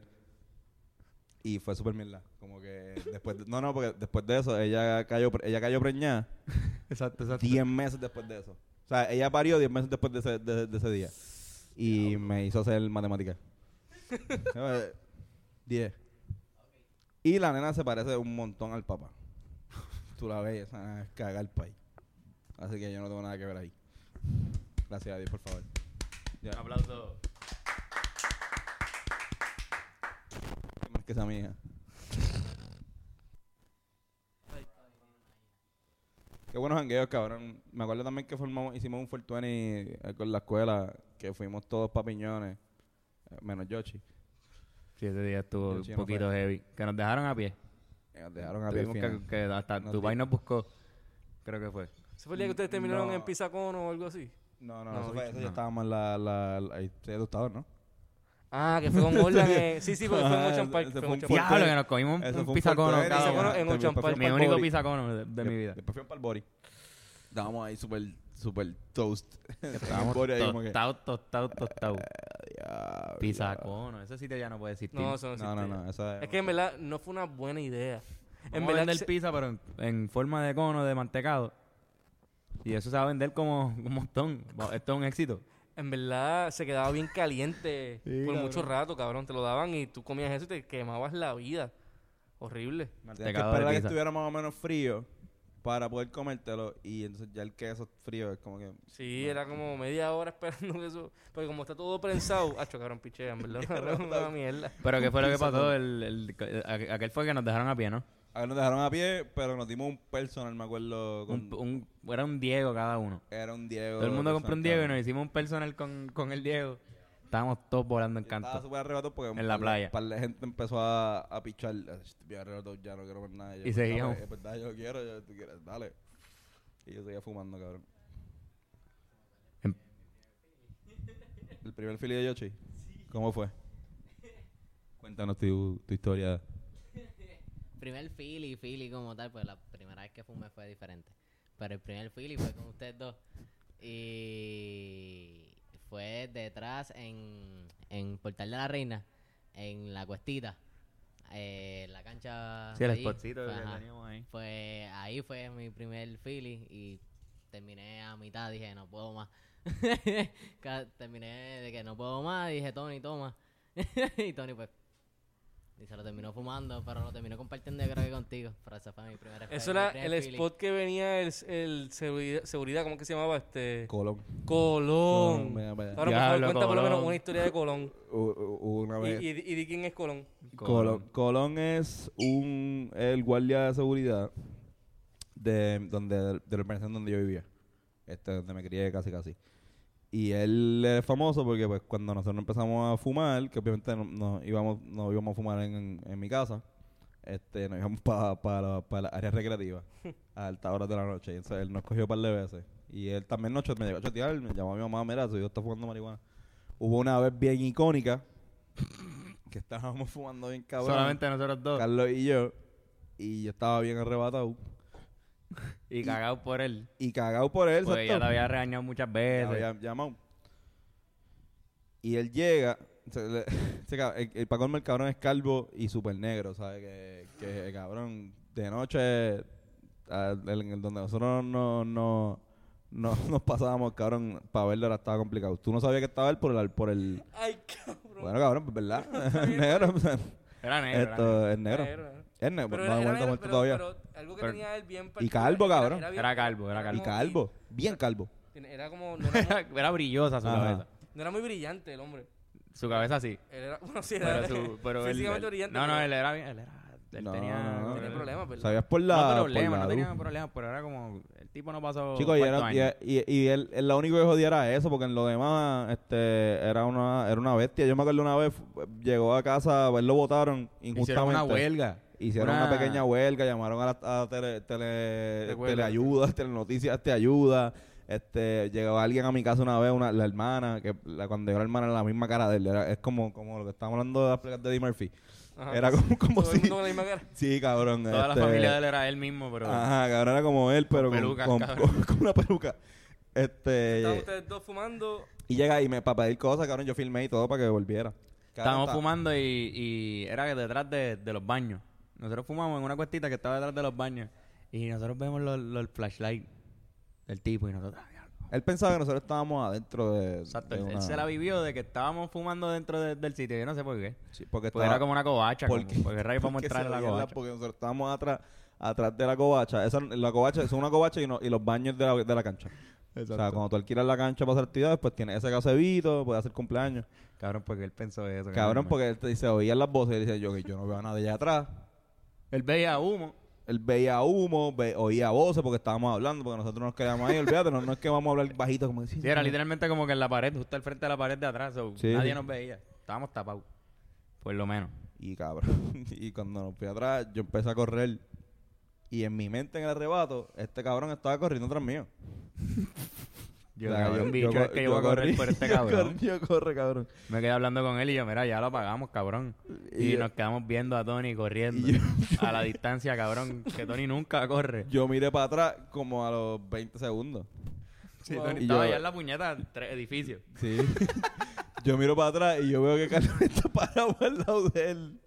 y fue súper mierda, como que después de- no no porque después de eso ella cayó ella cayó preñada Exacto, exacto. 10 meses después de eso. O sea, ella parió 10 meses después de ese, de, de ese día y me hizo hacer matemáticas. 10. Y la nena se parece un montón al papá. Tú la ves, esa nena es cagar el país. Así que yo no tengo nada que ver ahí. Gracias a Dios, por favor. Ya, Un aplauso. más que esa mía. Qué buenos jangueos, cabrón. Me acuerdo también que formamos, hicimos un 420 eh, con la escuela, que fuimos todos papiñones, eh, menos Yoshi. Sí, ese día estuvo Yoshi un poquito heavy. Que nos dejaron a pie. Nos dejaron a Tuvimos final. que, que hasta Nos Dubai nos buscó. Creo que fue. ¿Ese fue el día que ustedes terminaron No. en Pisacono o algo así? No, no, No, eso, fue, eso ya estábamos en la, la, la, ¿no? Ah, que fue con Orlan. eh, Sí, sí, porque fue en Ocean Park. ese fue un Park. Diablo, que nos cogimos un, un un pisacono en Ocean Park. Mi único pisacono de, de mi vida. Después fuimos para el body. Estábamos ahí súper, súper toast. Estábamos que, tostados, tostados, tostados. diablo. Pisacono. Ese sitio ya no puede existir. No, eso no No, no, no. Es que en verdad no fue una buena idea. En a verdad, vender se- pizza, pero en, en forma de cono, de mantecado. Y eso se va a vender como un montón. Esto es un éxito. en verdad se quedaba bien caliente Sí, por cabrón. mucho rato, cabrón. Te lo daban y tú comías eso y te quemabas la vida. Horrible. Tienes que Mantecado de a que pizza. estuviera más o menos frío para poder comértelo. Y entonces ya el queso frío es como que... Sí, era como media hora esperando eso. Porque como está todo prensado, ah, chocaron pichea, en verdad. una mierda. Pero ¿qué fue lo que pasó? El, el- aqu- aquel fue que nos dejaron a pie, ¿no? A ver, nos dejaron a pie, pero nos dimos un personal, me acuerdo. Con, Un, un- era un Diego cada uno. era un Diego. Todo el mundo compró un Diego y nos hicimos un personal con, con el Diego. Estábamos todos volando en Yo Estaba canto. súper arrebatado porque En la par playa. par de gente empezó a, a pichar. "Ay, Estoy arrebatado, ya no quiero ver nada. yo, Y "Pues, seguíamos. Es verdad, yo quiero, yo, tú quieres, dale. Y yo seguía fumando, cabrón. Em- ¿El primer fili de Yoshi? ¿Cómo fue? Cuéntanos tu, tu historia. primer Philly, Philly como tal, pues la primera vez que fumé fue diferente. Pero el primer Philly fue con ustedes dos. Y fue detrás en, en Portal de la Reina, en la cuestita. Eh, la cancha. Sí, el allí. spotcito Fue, que ajá. teníamos ahí. Pues ahí fue mi primer Philly y terminé a mitad, dije, no puedo más. Terminé de que no puedo más, dije, Tony, toma. y Tony, pues, y se lo terminó fumando, pero lo terminó compartiendo yo creo que contigo. Pero ese fue mi primera Eso era el Philly. spot que venía, el, el seguridad, seguridad, ¿cómo que se llamaba? Este... Colón. Colón. No, vaya, vaya. Ahora, Diablo, cuenta por lo menos una historia de Colón. Una ¿Y, vez. y, y de quién es Colón? Colón. Colón es un el guardia de seguridad de donde de la organización donde yo vivía. Este donde me crié casi casi. Y él es famoso porque pues cuando nosotros empezamos a fumar, que obviamente no, no íbamos, no íbamos a fumar en, en- en mi casa, este, nos íbamos para la área recreativa a altas horas de la noche. Y entonces él nos cogió un par de veces. Y él también nos cho- me llegó a chotear, me llamó a mi mamá, mira, hijo está fumando marihuana. Hubo una vez bien icónica que estábamos fumando bien cabrón. Solamente nosotros dos. Carlos y yo. Y yo estaba bien arrebatado. Y cagado por él. Y cagado por él, Porque ya te había regañado muchas veces. había llamado. Y él llega. se le- el, el Paco el cabrón es calvo y súper negro, ¿sabes? Que, que el cabrón de noche, a- en el donde nosotros no, no, no nos pasábamos, cabrón, para verlo era estaba complicado. Tú no sabías que estaba él por el. Por el Ay, cabrón. bueno, cabrón, pues verdad. es negro. Era negro. era negro. Es negro. Es negro, Pero no era, ha era- muerto, era- muerto pero- todavía. pero algo que Pero- tenía él bien Y particular calvo, era- cabrón. bien- Era calvo, era y calvo. calvo, bien calvo. Era como. No era, era brillosa su Ajá. cabeza. no era muy brillante el hombre. Su cabeza sí. Él era. Bueno, sí, era. Pero, su, pero él, físicamente él- brillante. No, no, pero él era bien. Él, era, él No, tenía. no, no. Tenía problemas, ¿verdad? Sabías por la. no por problemas, la no tenía luz. problemas, pero era como. El tipo no pasó. Chicos, y, cuarto era, año. y, y, y él, él lo único que jodía era eso, porque en lo demás este, era, una, era una bestia. Yo me acuerdo una vez, fu- llegó a casa, él lo votaron injustamente. Hicieron una huelga. Hicieron una, pequeña huelga, llamaron a la a tele, tele, huelga. teleayuda, telenoticias, te ayuda. Este, llegó alguien a mi casa una vez, una, la hermana, que la, cuando yo era hermana era la misma cara de él. Era, es como, como lo que estábamos hablando de las de Eddie Murphy. Ajá. Era como, como Todo el si... mundo con la misma cara. Sí, cabrón. Toda la este, familia de él era él mismo, pero. Ajá, cabrón, era como él, pero con, pelucas, con, cabrón. con- con una peluca. Este... Estaban ustedes dos fumando. Y llega y me para pedir cosas, cabrón, yo filmé y todo para que volviera. Estábamos está- fumando y, y era detrás de, de los baños. Nosotros fumamos en una cuestita que estaba detrás de los baños. Y nosotros vemos los, los flashlights del tipo y nosotros. "Ah, diablo". Él pensaba que nosotros estábamos adentro de. Exacto, de él, él una- se la vivió de que estábamos fumando dentro de- del sitio. Yo no sé por qué. Sí, porque Porque estaba- era como una covacha. ¿Por como- qué? porque rayos para porque mostrar se la veía covacha. Porque nosotros estábamos atrás, atrás de la covacha. Esa, la covacha es una covacha y, no- y los baños de la, de la cancha. O sea, cuando tú alquilas la cancha para hacer actividades, pues tienes ese casebito, puedes hacer cumpleaños. Cabrón, porque él pensó eso. Cabrón, porque él te dice, oían las voces y él dice, yo, que yo no veo a nadie allá atrás. Él veía humo. Él veía humo, ve- oía voces porque estábamos hablando, porque nosotros nos quedamos ahí, olvídate, no, no es que vamos a hablar bajito como decir. Sí, era literalmente como que en la pared, justo al frente de la pared de atrás. so, Sí, nadie nos veía. Estábamos tapados. Por lo menos. Y cabrón, y cuando nos fui atrás, yo empecé a correr. Y en mi mente, en el arrebato, este cabrón estaba corriendo tras mío. Yo, O sea, cabrón, bicho, es que yo voy a correr corrí, por este yo cabrón. Yo corre, cabrón. Me quedé hablando con él y yo, mira, ya lo apagamos, cabrón. Y, Y- nos quedamos viendo a Tony corriendo. A la distancia, cabrón. Que Tony nunca corre. Yo miré para atrás como a los 20 segundos. Sí, Wow. Tony Y estaba yo- allá en la puñeta, tres edificios. Sí. yo miro para atrás y yo veo que Carlos está parado al lado de él.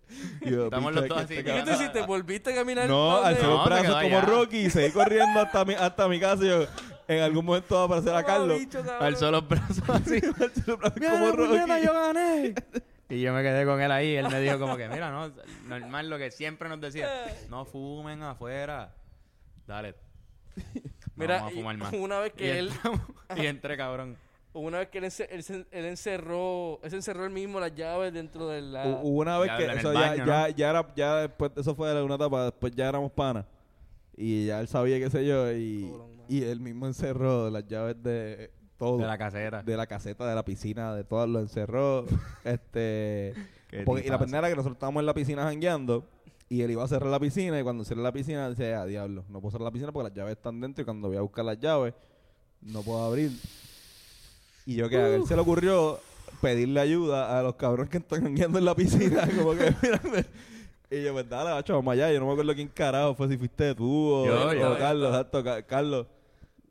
Yo, Estamos "Bicho, los dos que así, este ¿Qué tú hiciste? ¿Volviste a caminar? No, ¿Pa' alzó los brazos como allá. Rocky y seguí corriendo hasta mi, hasta mi casa. Y yo, en algún momento va a aparecer a Carlos. Alzó los brazos así. Alzó los brazos Mira, como la puñeta, Rocky. yo gané. Y yo me quedé con él ahí. Él me dijo como que, mira, no, normal lo que siempre nos decía. No fumen afuera. Dale. Mira, Vamos a fumar y más. una vez Y, que él, entramos- y entré, cabrón. una vez que él, ence- él, se- él encerró, él se encerró él mismo las llaves dentro de la... Hu- Hubo una vez Ya que ya, baño, ya, ¿no? ya era, ya después, eso fue de una etapa, después ya éramos panas. Y ya él sabía, qué sé yo, y. y él mismo encerró las llaves de todo. De la caseta. de la caseta, de la piscina, de todo, lo encerró. este porque- y la pendeja era que nosotros estábamos en la piscina jangueando y él iba a cerrar la piscina y cuando cierra la piscina dice, ah, diablo, no puedo cerrar la piscina porque las llaves están dentro y cuando voy a buscar las llaves no puedo abrir. Y yo que a él se le ocurrió pedirle ayuda a los cabrones que están jangueando en la piscina, como que, mírame. Y yo, pues dale, macho, vamos allá. Yo no me acuerdo quién carajo fue, si fuiste tú o, Yo, o yo. Carlos, exacto, Ca- Carlos.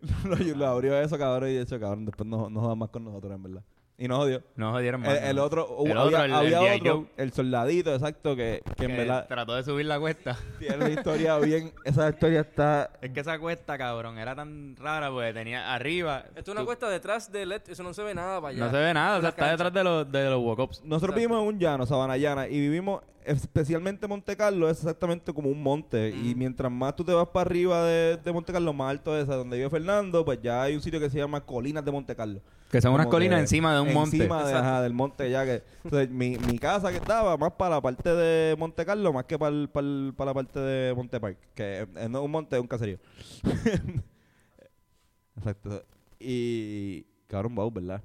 lo, lo abrió eso, cabrón, y de hecho, cabrón, después no, no jodas más con nosotros, en verdad. Y nos jodió. No jodieron más. El, otro, El hubo- otro, había, el- otro, el soldadito, exacto, que, que en verdad trató de subir la cuesta. tiene una historia bien, esa historia está... Es que esa cuesta, cabrón, era tan rara porque tenía arriba. Esto es una tú- cuesta detrás de LED, eso no se ve nada para allá. No se ve nada, o sea, la está cancha. detrás de los, de los walk-ups. Nosotros Exacto. vivimos en un llano, Sabana Llana, y vivimos especialmente Monte Carlo, es exactamente como un monte. Y mientras más tú te vas para arriba de, de Monte Carlo, más alto es, a donde vive Fernando, pues ya hay un sitio que se llama Colinas de Monte Carlo. Que son unas colinas encima de un monte. Encima de- Exacto. ajá, del monte ya que... Entonces, mi, mi casa que estaba más para la parte de Monte Carlo, más que para, el- para, el- para la parte de Monte Park. Que eh, no es un monte, es un caserío. Exacto. Y... Cabrón, Bau, ¿verdad?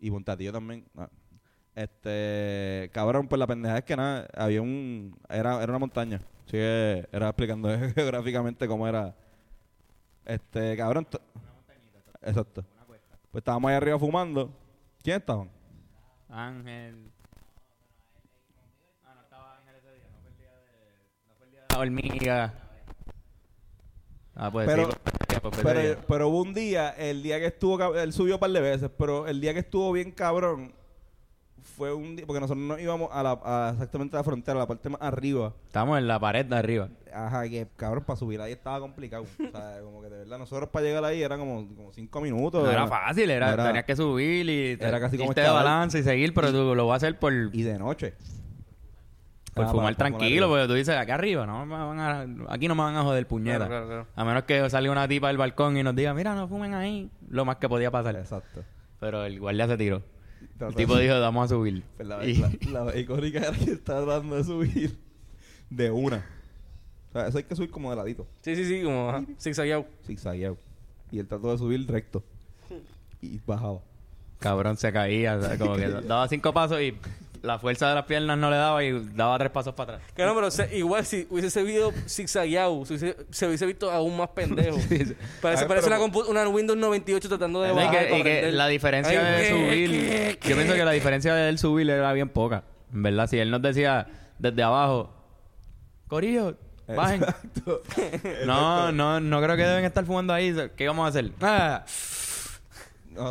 Y Montatillo también. Ah. Este, cabrón, pues la pendeja es que nada, había un, era, era una montaña. Así que era explicando geográficamente cómo era. Este, cabrón. to- Exacto. Pues estábamos ahí arriba fumando. ¿Quién estaban? Ángel. Ah, no estaba Ángel ese día. No fue el día de. No fue el día de la hormiga. Ah, pues Pero- sí. pues, pues, Pero, pero hubo un día, el día que estuvo, él subió un par de veces, pero el día que estuvo bien cabrón fue un día, porque nosotros nos íbamos a la, a exactamente a la frontera, a la parte más arriba. Estamos en la pared de arriba. Ajá, que cabrón, para subir ahí estaba complicado. o sea, como que de verdad, nosotros para llegar ahí era como, como cinco minutos. No era era- fácil, era, no era- tenías que subir y Era casi como irte de balance y seguir, pero tú lo vas a hacer por, Y de noche. por Ah, fumar para- para tranquilo, porque tú dices, acá arriba, no me van a- aquí no me van a joder puñeta. Claro, claro, claro. A menos que salga una tipa del balcón y nos diga, mira, no fumen ahí. Lo más que podía pasar. Exacto. Pero el guardia se tiró. El tipo dijo, vamos a subir. Pues la, Y- la, icónica era que estaba tratando de subir de una. O sea, eso hay que subir como de ladito. Sí, sí, sí, como zigzagueado. Zigzagueado. Y él trató de subir recto. Y bajaba. Cabrón se caía, o sea, como que daba cinco pasos y la fuerza de las piernas no le daba y daba tres pasos para atrás. Claro, pero se- igual si hubiese seguido zigzagueado, se hubiese, se hubiese visto aún más pendejo. Sí, sí. Parece, parece pero- una, compu- una Windows 98 tratando de Y bajar. que, para y que la diferencia Ay, de ¿qué? subir, ¿Qué? yo pienso que la diferencia de él subir era bien poca. En verdad, si él nos decía desde abajo, Corillo, bajen. Exacto. No, no, no creo que deben estar fumando ahí. ¿Qué vamos a hacer? Ah,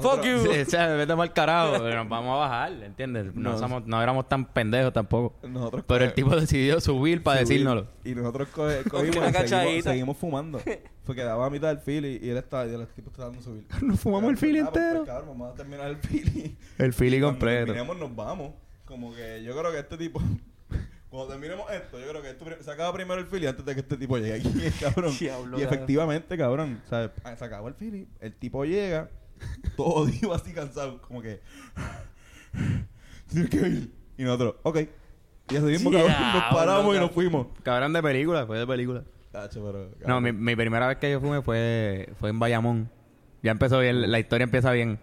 Fuck you. sí, o sea, vete mal carajo. Pero nos vamos a bajar, ¿entiendes? No, No. somos, no éramos tan pendejos tampoco. Nosotros Pero el tipo decidió subir para subir, decírnoslo. Y nosotros Una cogimos y seguimos, cachadita. seguimos fumando. Porque daba a mitad del fili y él estaba, y el tipo estaba dando subir. Nos fumamos el fili Ah, pues, entero. pues, cabrón, vamos a terminar el fili. El fili Cuando completo. terminemos nos vamos. Como que yo creo que este tipo... Cuando terminemos esto, yo creo que esto pri- se acaba primero el fili antes de que este tipo llegue aquí, cabrón. Diablo, y cabrón. efectivamente, cabrón, se acabó el fili, el tipo llega, todo divo así cansado, como que... Tienes que ir. Y nosotros, ok. Y así mismo, cabrón, nos paramos y nos fuimos. Cabrón de película, fue de película. Tacho, pero, No, mi, mi primera vez que yo fumé fue, fue en Bayamón. Ya empezó bien, la historia empieza bien.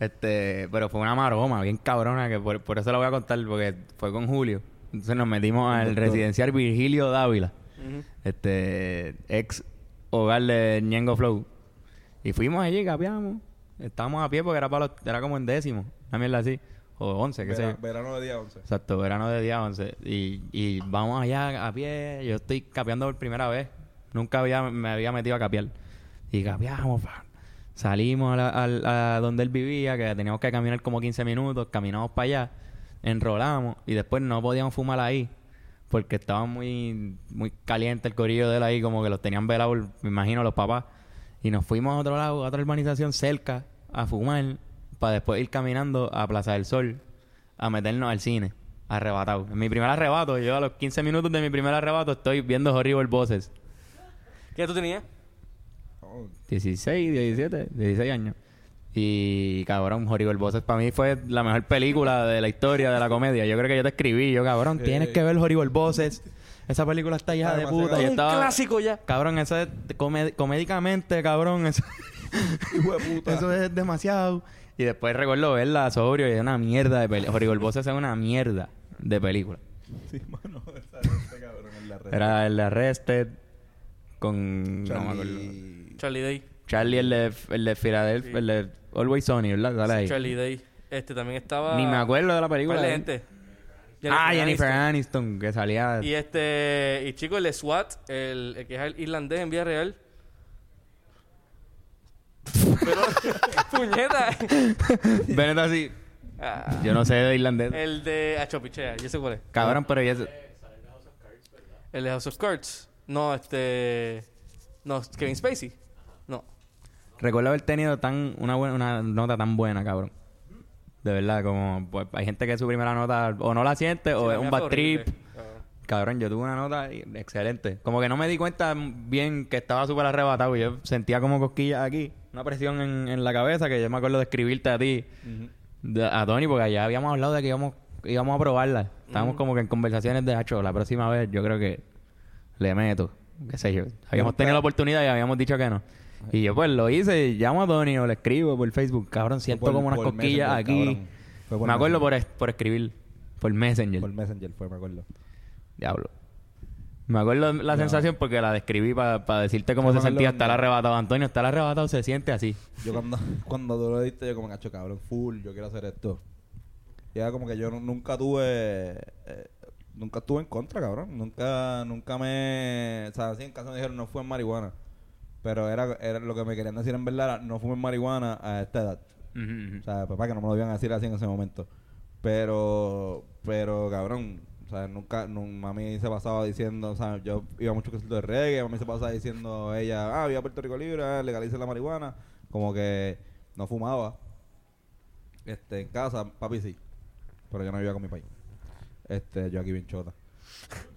Este, pero fue una maroma bien cabrona que por, por eso la voy a contar porque fue con Julio. Entonces nos metimos al residencial Virgilio Dávila, este ex hogar de Ñengo Flow. Y fuimos allí, capeamos. Estábamos a pie porque era para los- era como en décimo, una mierda así, o once, qué sé yo. Vera- verano de día 11. Exacto, verano de día 11. Y, y vamos allá a pie. Yo estoy capeando por primera vez. Nunca había, me había metido a capear. Y capeamos, pa. Salimos a, la- al- a donde él vivía, que teníamos que caminar como 15 minutos. Caminamos para allá, enrolamos y después no podíamos fumar ahí porque estaba muy, muy caliente el corillo de él ahí, como que los tenían velados, me imagino, los papás. Y nos fuimos a otro lado, a otra urbanización cerca, a fumar, para después ir caminando a Plaza del Sol, a meternos al cine, arrebatado. En mi primer arrebato, yo a los 15 minutos de mi primer arrebato estoy viendo Horrible Bosses. ¿Qué edad tú tenías? Oh, 16, 17, 16 años. Y cabrón, Horrible Bosses para mí fue la mejor película de la historia de la comedia. Yo creo que yo te escribí, yo cabrón, tienes que ver Horrible Bosses. Esa película está hija de puta. Un estaba, clásico ya. Cabrón, eso es de- comédicamente, cabrón. Eso, hijo de puta. eso es demasiado. Y después recuerdo verla sobrio y es una mierda de película. Horrible Bosses es una mierda de película. Sí, mano, esa este cabrón la red. Era el de Arrested con... No me acuerdo. Charlie... Charlie Day. Charlie, el de, el de Philadelphia, el de Always Sunny, ¿verdad? Sale ahí. Charlie Day. Este también estaba. Ni me acuerdo de la ¿Cuál película. de ¿eh? Ah, Jennifer Aniston. Aniston, que salía... Y este. Y chico, el SWAT, el, el que es el irlandés en vía real. Pero. puñeta. Ven así. Ah, Yo no sé de irlandés. el de. Achopichea, yo sé cuál es. Cabrón, pero ya... El de House of Cards. No, este. No, Kevin Spacey. No. Recuerdo haber tenido tan una buena, una nota tan buena, cabrón. De verdad, como pues, hay gente que su primera nota o no la siente o Sí, es un bad trip. Ah. Cabrón, yo tuve una nota y- excelente. Como que no me di cuenta bien que estaba súper arrebatado. Yo sentía como cosquillas aquí, una presión en, en la cabeza que yo me acuerdo de escribirte a ti, de- a Tony, porque ya habíamos hablado de que íbamos, íbamos a probarla. Estábamos como que en conversaciones de hacho. La próxima vez yo creo que le meto, qué sé yo. Habíamos tenido la oportunidad y habíamos dicho que no. Y yo pues lo hice, llamo a Tony o le escribo por Facebook. Cabrón, siento Por- como unas cosquillas aquí. Me acuerdo por, es- por escribir, por Messenger. Por Messenger fue, me acuerdo. Diablo. Me acuerdo la sensación porque la describí para decirte cómo Yo se sentía cuando- estar arrebatado. Antonio, estar arrebatado se siente así. Yo cuando, cuando tú lo diste, yo como cacho, cabrón, full, yo quiero hacer esto. Y era como que yo nu- nunca tuve... eh, nunca estuve en contra, cabrón. Nunca, nunca me... O sea, así en casa me dijeron, no fue en marihuana. Pero era, era lo que me querían decir en verdad, era, no fumen marihuana a esta edad. O sea, papá, que no me lo iban a decir así en ese momento. Pero, pero, cabrón, o sea, nunca, nu- mami se pasaba diciendo, o sea, yo iba muchos conciertos de reggae, mami se pasaba diciendo, ella, ah, viva Puerto Rico libre, ah, legalicen la marihuana, como que no fumaba. Este, en casa, papi sí, pero yo no vivía con mi país. Este, yo aquí bien chota.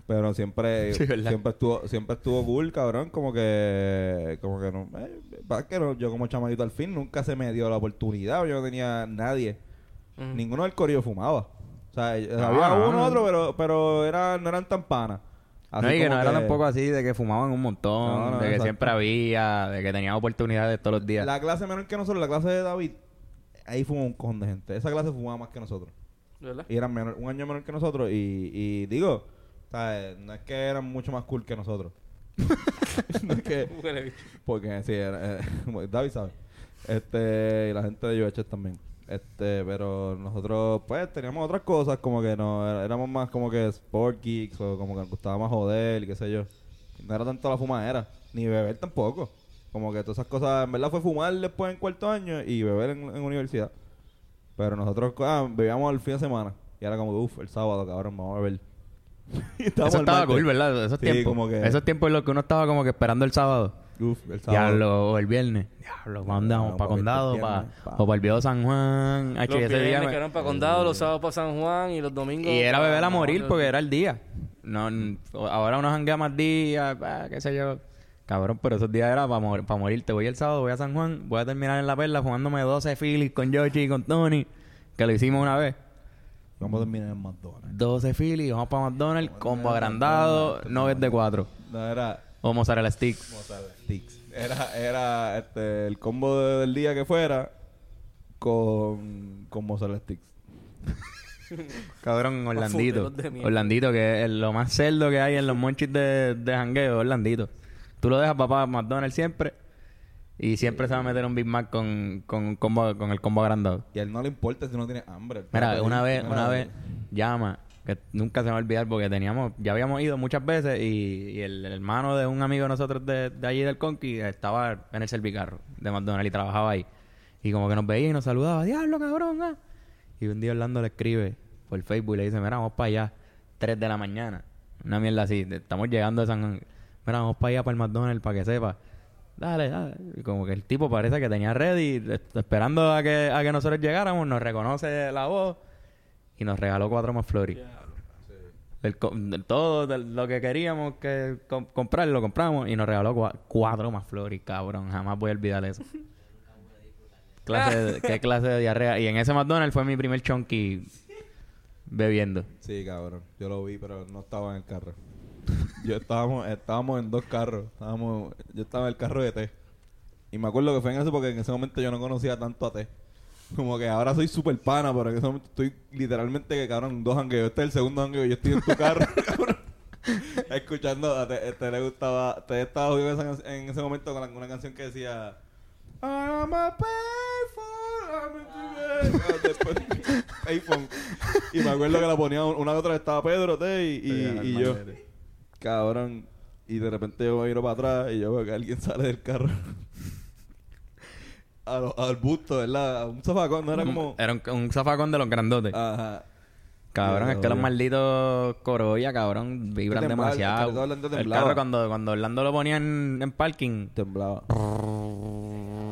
Pero siempre, siempre estuvo, siempre estuvo cool, cabrón, como que, como que no, eh, pasa que no, yo como chamadito al fin nunca se me dio la oportunidad, yo no tenía nadie, Ujú. ninguno del corillo fumaba. O sea, eh, No, había no, uno no. otro, pero, pero era, no eran tan panas. No, y que no era tampoco así de que fumaban un montón, No, no, de que exacto. siempre había, de que tenían oportunidades todos los días. La clase menor que nosotros, la clase de David, ahí fumaba un cojón de gente. Esa clase fumaba más que nosotros. ¿Verdad? Y eran menor- un año menor que nosotros. Y, y digo, ¿sabes? no es que eran mucho más cool que nosotros. no es que. Porque sí, era, eh, David sabe. Este, y la gente de UH también. Este, pero nosotros, pues, teníamos otras cosas, como que no, éramos más como que sport geeks, o como que nos gustaba más joder, y qué sé yo. No era tanto la fumadera, ni beber tampoco. Como que todas esas cosas, en verdad fue fumar después en cuarto año y beber en, en universidad. Pero nosotros ah, bebíamos el fin de semana. Y era como, uff, el sábado, cabrón, vamos a beber. Eso estaba cool, ¿verdad? Esos Sí, tiempos. como que- Esos tiempos en los que uno estaba como que esperando el sábado. Uf, el sábado. Diablo, o el viernes. Diablo, ¿para dónde vamos? No, ¿Para papi, Condado? el ¿Para, viernes, pa. o para el viejo San Juan? Ay, Los día viernes me- que eran para Condado, los sábados para San Juan y los domingos... Y era beber a morir porque era el día. No, ahora uno janguea más días, pa, qué sé yo. Cabrón, pero esos días era para morir. Te voy el sábado, voy a San Juan, voy a terminar en la perla fumándome 12 Phillies con Yoshi y con Tony, que lo hicimos una vez. Vamos a terminar en McDonald's. 12 Phillies, vamos para McDonald's, combo agrandado, no es de 4. No, era... O mozzarella stick. Sticks. Era, era este, el combo de- del día que fuera con, con mozzarella sticks. Cabrón, Orlandito. Orlandito, que es lo más cerdo que hay en los monchis de, de jangueo, Orlandito. Tú lo dejas papá McDonald's siempre y siempre se va a meter un Big Mac con, con, combo, con el combo agrandado. Y a él no le importa si no tiene hambre. Mira, una vez, una vez llama, que nunca se me va a olvidar porque teníamos, ya habíamos ido muchas veces y, y el, hermano de un amigo de nosotros de, de allí del Conqui estaba en el servicarro de McDonald's y trabajaba ahí. Y como que nos veía y nos saludaba, diablo cabrón, ah". Y un día Orlando le escribe por Facebook y le dice, mira, vamos para allá, 3 de la mañana. Una mierda así, estamos llegando de San. Mira, vamos para allá para el McDonald's para que sepa. Dale, dale. Y como que el tipo parece que tenía ready, esperando a que, a que nosotros llegáramos, nos reconoce la voz y nos regaló cuatro más flores. El todo lo que queríamos que com- comprar, lo compramos y nos regaló cua- cuatro más flores, cabrón. Jamás voy a olvidar eso. clase de- ¿Qué clase de diarrea? Y en ese McDonald's fue mi primer chunky bebiendo. Sí, cabrón. Yo lo vi, pero no estaba en el carro. Yo estábamos, estábamos en dos carros. Estábamos, yo estaba en el carro de té. Y me acuerdo que fue en eso porque en ese momento yo no conocía tanto a té. Como que ahora soy súper pana, pero en ese momento estoy literalmente que, cabrón, dos jangueos. Este es el segundo jangueo y yo estoy en tu carro, cabrón. Escuchando, a te, te le gustaba, te estaba jugando en ese momento con la- una canción que decía I'm a payphone, I'm a. Después, payphone. Y me acuerdo que la ponía una otra estaba Pedro, T y, y, y yo. Cabrón. Y de repente yo me miro para atrás y yo veo que alguien sale del carro. A lo- al busto, ¿verdad? A un zafacón, no era como. Era un, un zafacón de los grandotes. Ajá. Cabrón, es que los malditos Corolla, cabrón, vibran demasiado. de El carro cuando, cuando Orlando lo ponía en, en parking Temblaba.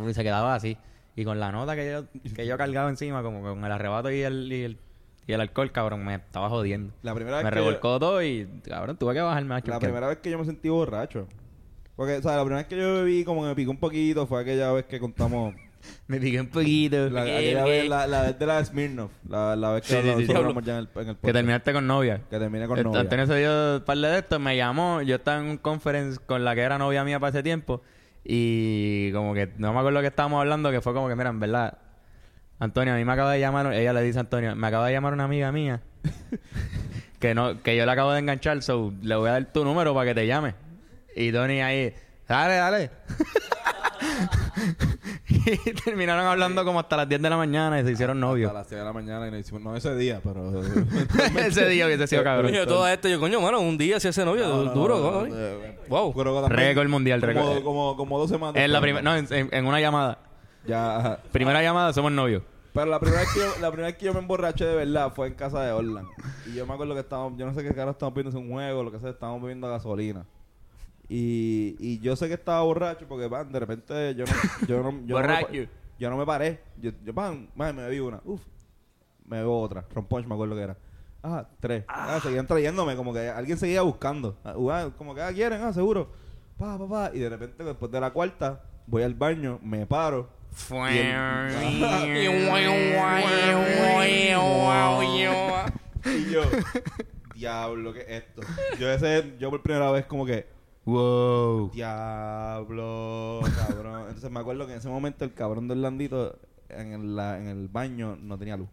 y se quedaba así. Y con la nota que yo, que yo cargaba encima, como con el arrebato y el, y el, y el alcohol, cabrón, me estaba jodiendo. La primera vez Me que yo- revolcó todo y, cabrón, tuve que bajarme a La primera vez que yo me sentí borracho. Porque, o sea, la primera vez que yo bebí, como que me picó un poquito, fue aquella vez que contamos. Me piqué un poquito. La, aquella vez, la, la vez de la Smirnoff. La, la vez que Sí, sí, hablamos ya en el, en el Que terminaste con novia. Que terminé con Este, novia. Antonio se dio un par de estos, me llamó, yo estaba en un conference con la que era novia mía para ese tiempo Y como que no me acuerdo que estábamos hablando, que fue como que, mira, en verdad, Antonio, a mí me acaba de llamar, ella le dice a Antonio, me acaba de llamar una amiga mía que no que yo le acabo de enganchar, so le voy a dar tu número para que te llame. Y Tony ahí, dale, dale. y terminaron hablando como hasta las 10 de la mañana y se hicieron novios. A las 6 de la mañana y nos hicimos, no ese día, pero... Ese día hubiese sido cabrón. Coño, todo esto, yo, coño, mano, un día si ese novio, No, no, duro, no, ¿no? no, eh, Wow. Récord mundial, récord. Como, como dos semanas. En la primera, no, en, en una llamada. Ya, ajá. Primera llamada, somos novios. Pero la primera, vez que yo, la primera vez que yo me emborraché de verdad fue en casa de Orlan. Y yo me acuerdo que estábamos, yo no sé qué cara estábamos viendo un juego, lo que sea, estábamos bebiendo gasolina. Y, y yo sé que estaba borracho porque, pan, de repente yo no, yo no, yo no, me, yo no me paré. Yo, yo man, me bebí una. Uf, me bebo otra. Ron Punch me acuerdo que era. Ah, tres. Ah, seguían trayéndome, como que alguien seguía buscando. Ah, ah, como que, ah, quieren, ah, seguro. Pa, pa, pa. Y de repente, después de la cuarta, voy al baño, me paro. Y Y yo, diablo, ¿qué es esto? Yo ese, yo por primera vez como que, Wow. diablo, cabrón. Entonces me acuerdo que en ese momento el cabrón del Landito en el, la- en el baño no tenía luz.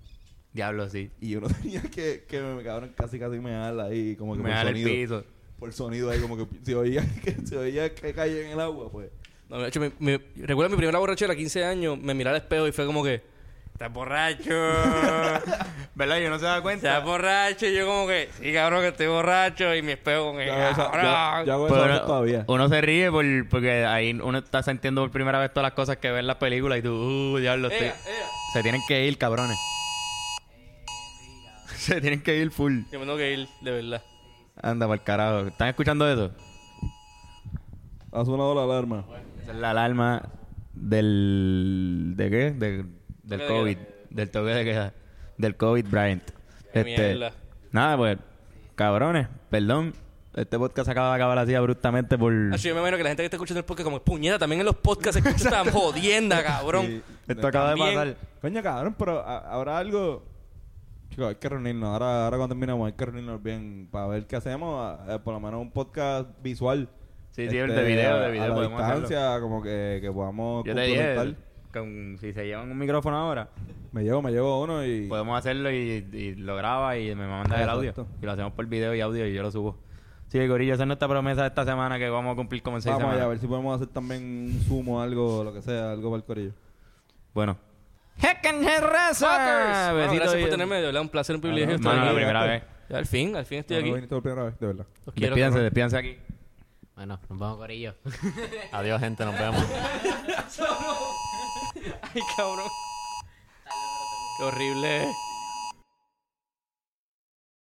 Diablo, sí. Y uno tenía que, que me cabrón casi casi me jala ahí, como que Me por el sonido. piso. Por sonido ahí, como que se oía que, se oía que caía en el agua, pues. No, de hecho, mi, mi- recuerdo mi primera borrachera, 15 años, me miré al espejo y fue como que, estás borracho. ¿Verdad? Yo no se da cuenta. estás borracho. Y yo como que, sí, cabrón, que estoy borracho. Y mi espejo como que, Yo hago esa- "Cabrón". yo- yo hago eso a Pero veces todavía. uno se ríe por, porque ahí uno está sintiendo por primera vez todas las cosas que ve en las películas y tú, uh, diablo, estoy- Ea, ea. se tienen que ir, cabrones. se tienen que ir full. Yo me tengo que ir, de verdad. Anda, por carajo. ¿Están escuchando eso? Ha sonado la alarma. Esa es la alarma del... ¿De qué? De- del de COVID. Del toque de queda. Del COVID, Bryant. Este, nada, pues, cabrones, perdón. Este podcast acaba de acabar así abruptamente por... Así yo me imagino que la gente que está escuchando el podcast como puñeta, también en los podcasts escucha esta jodienda, cabrón. Sí. Esto acaba de También. pasar. Coño, cabrón, pero habrá algo. Chicos, hay que reunirnos. Ahora, ahora cuando terminamos, hay que reunirnos bien para ver qué hacemos. eh, por lo menos un podcast visual. Sí, sí, el de video, de video A la podemos distancia, como que, que podamos Yo te dije, complementar. con- si se llevan un micrófono ahora, Me llevo, me llevo uno y. podemos hacerlo y, y lo graba y me mandas el audio. Exacto. Y lo hacemos por video y audio y yo lo subo. Sí, Corillo, esa es nuestra promesa de esta semana que vamos a cumplir como en seis Vamos allá, a semanas. ver si podemos hacer también un sumo, algo, lo que sea, algo para el corillo. Bueno. ¡Hecken raza! Bueno, gracias por tenerme, de verdad, un placer, un privilegio. Estar la aquí. primera vez. Ya, al fin, al fin estoy No, no aquí. viniste por primera vez, de verdad. Los Despídense, despídense aquí. Bueno, nos vemos corillo. Adiós, gente, nos vemos. Ay, cabrón. Qué horrible.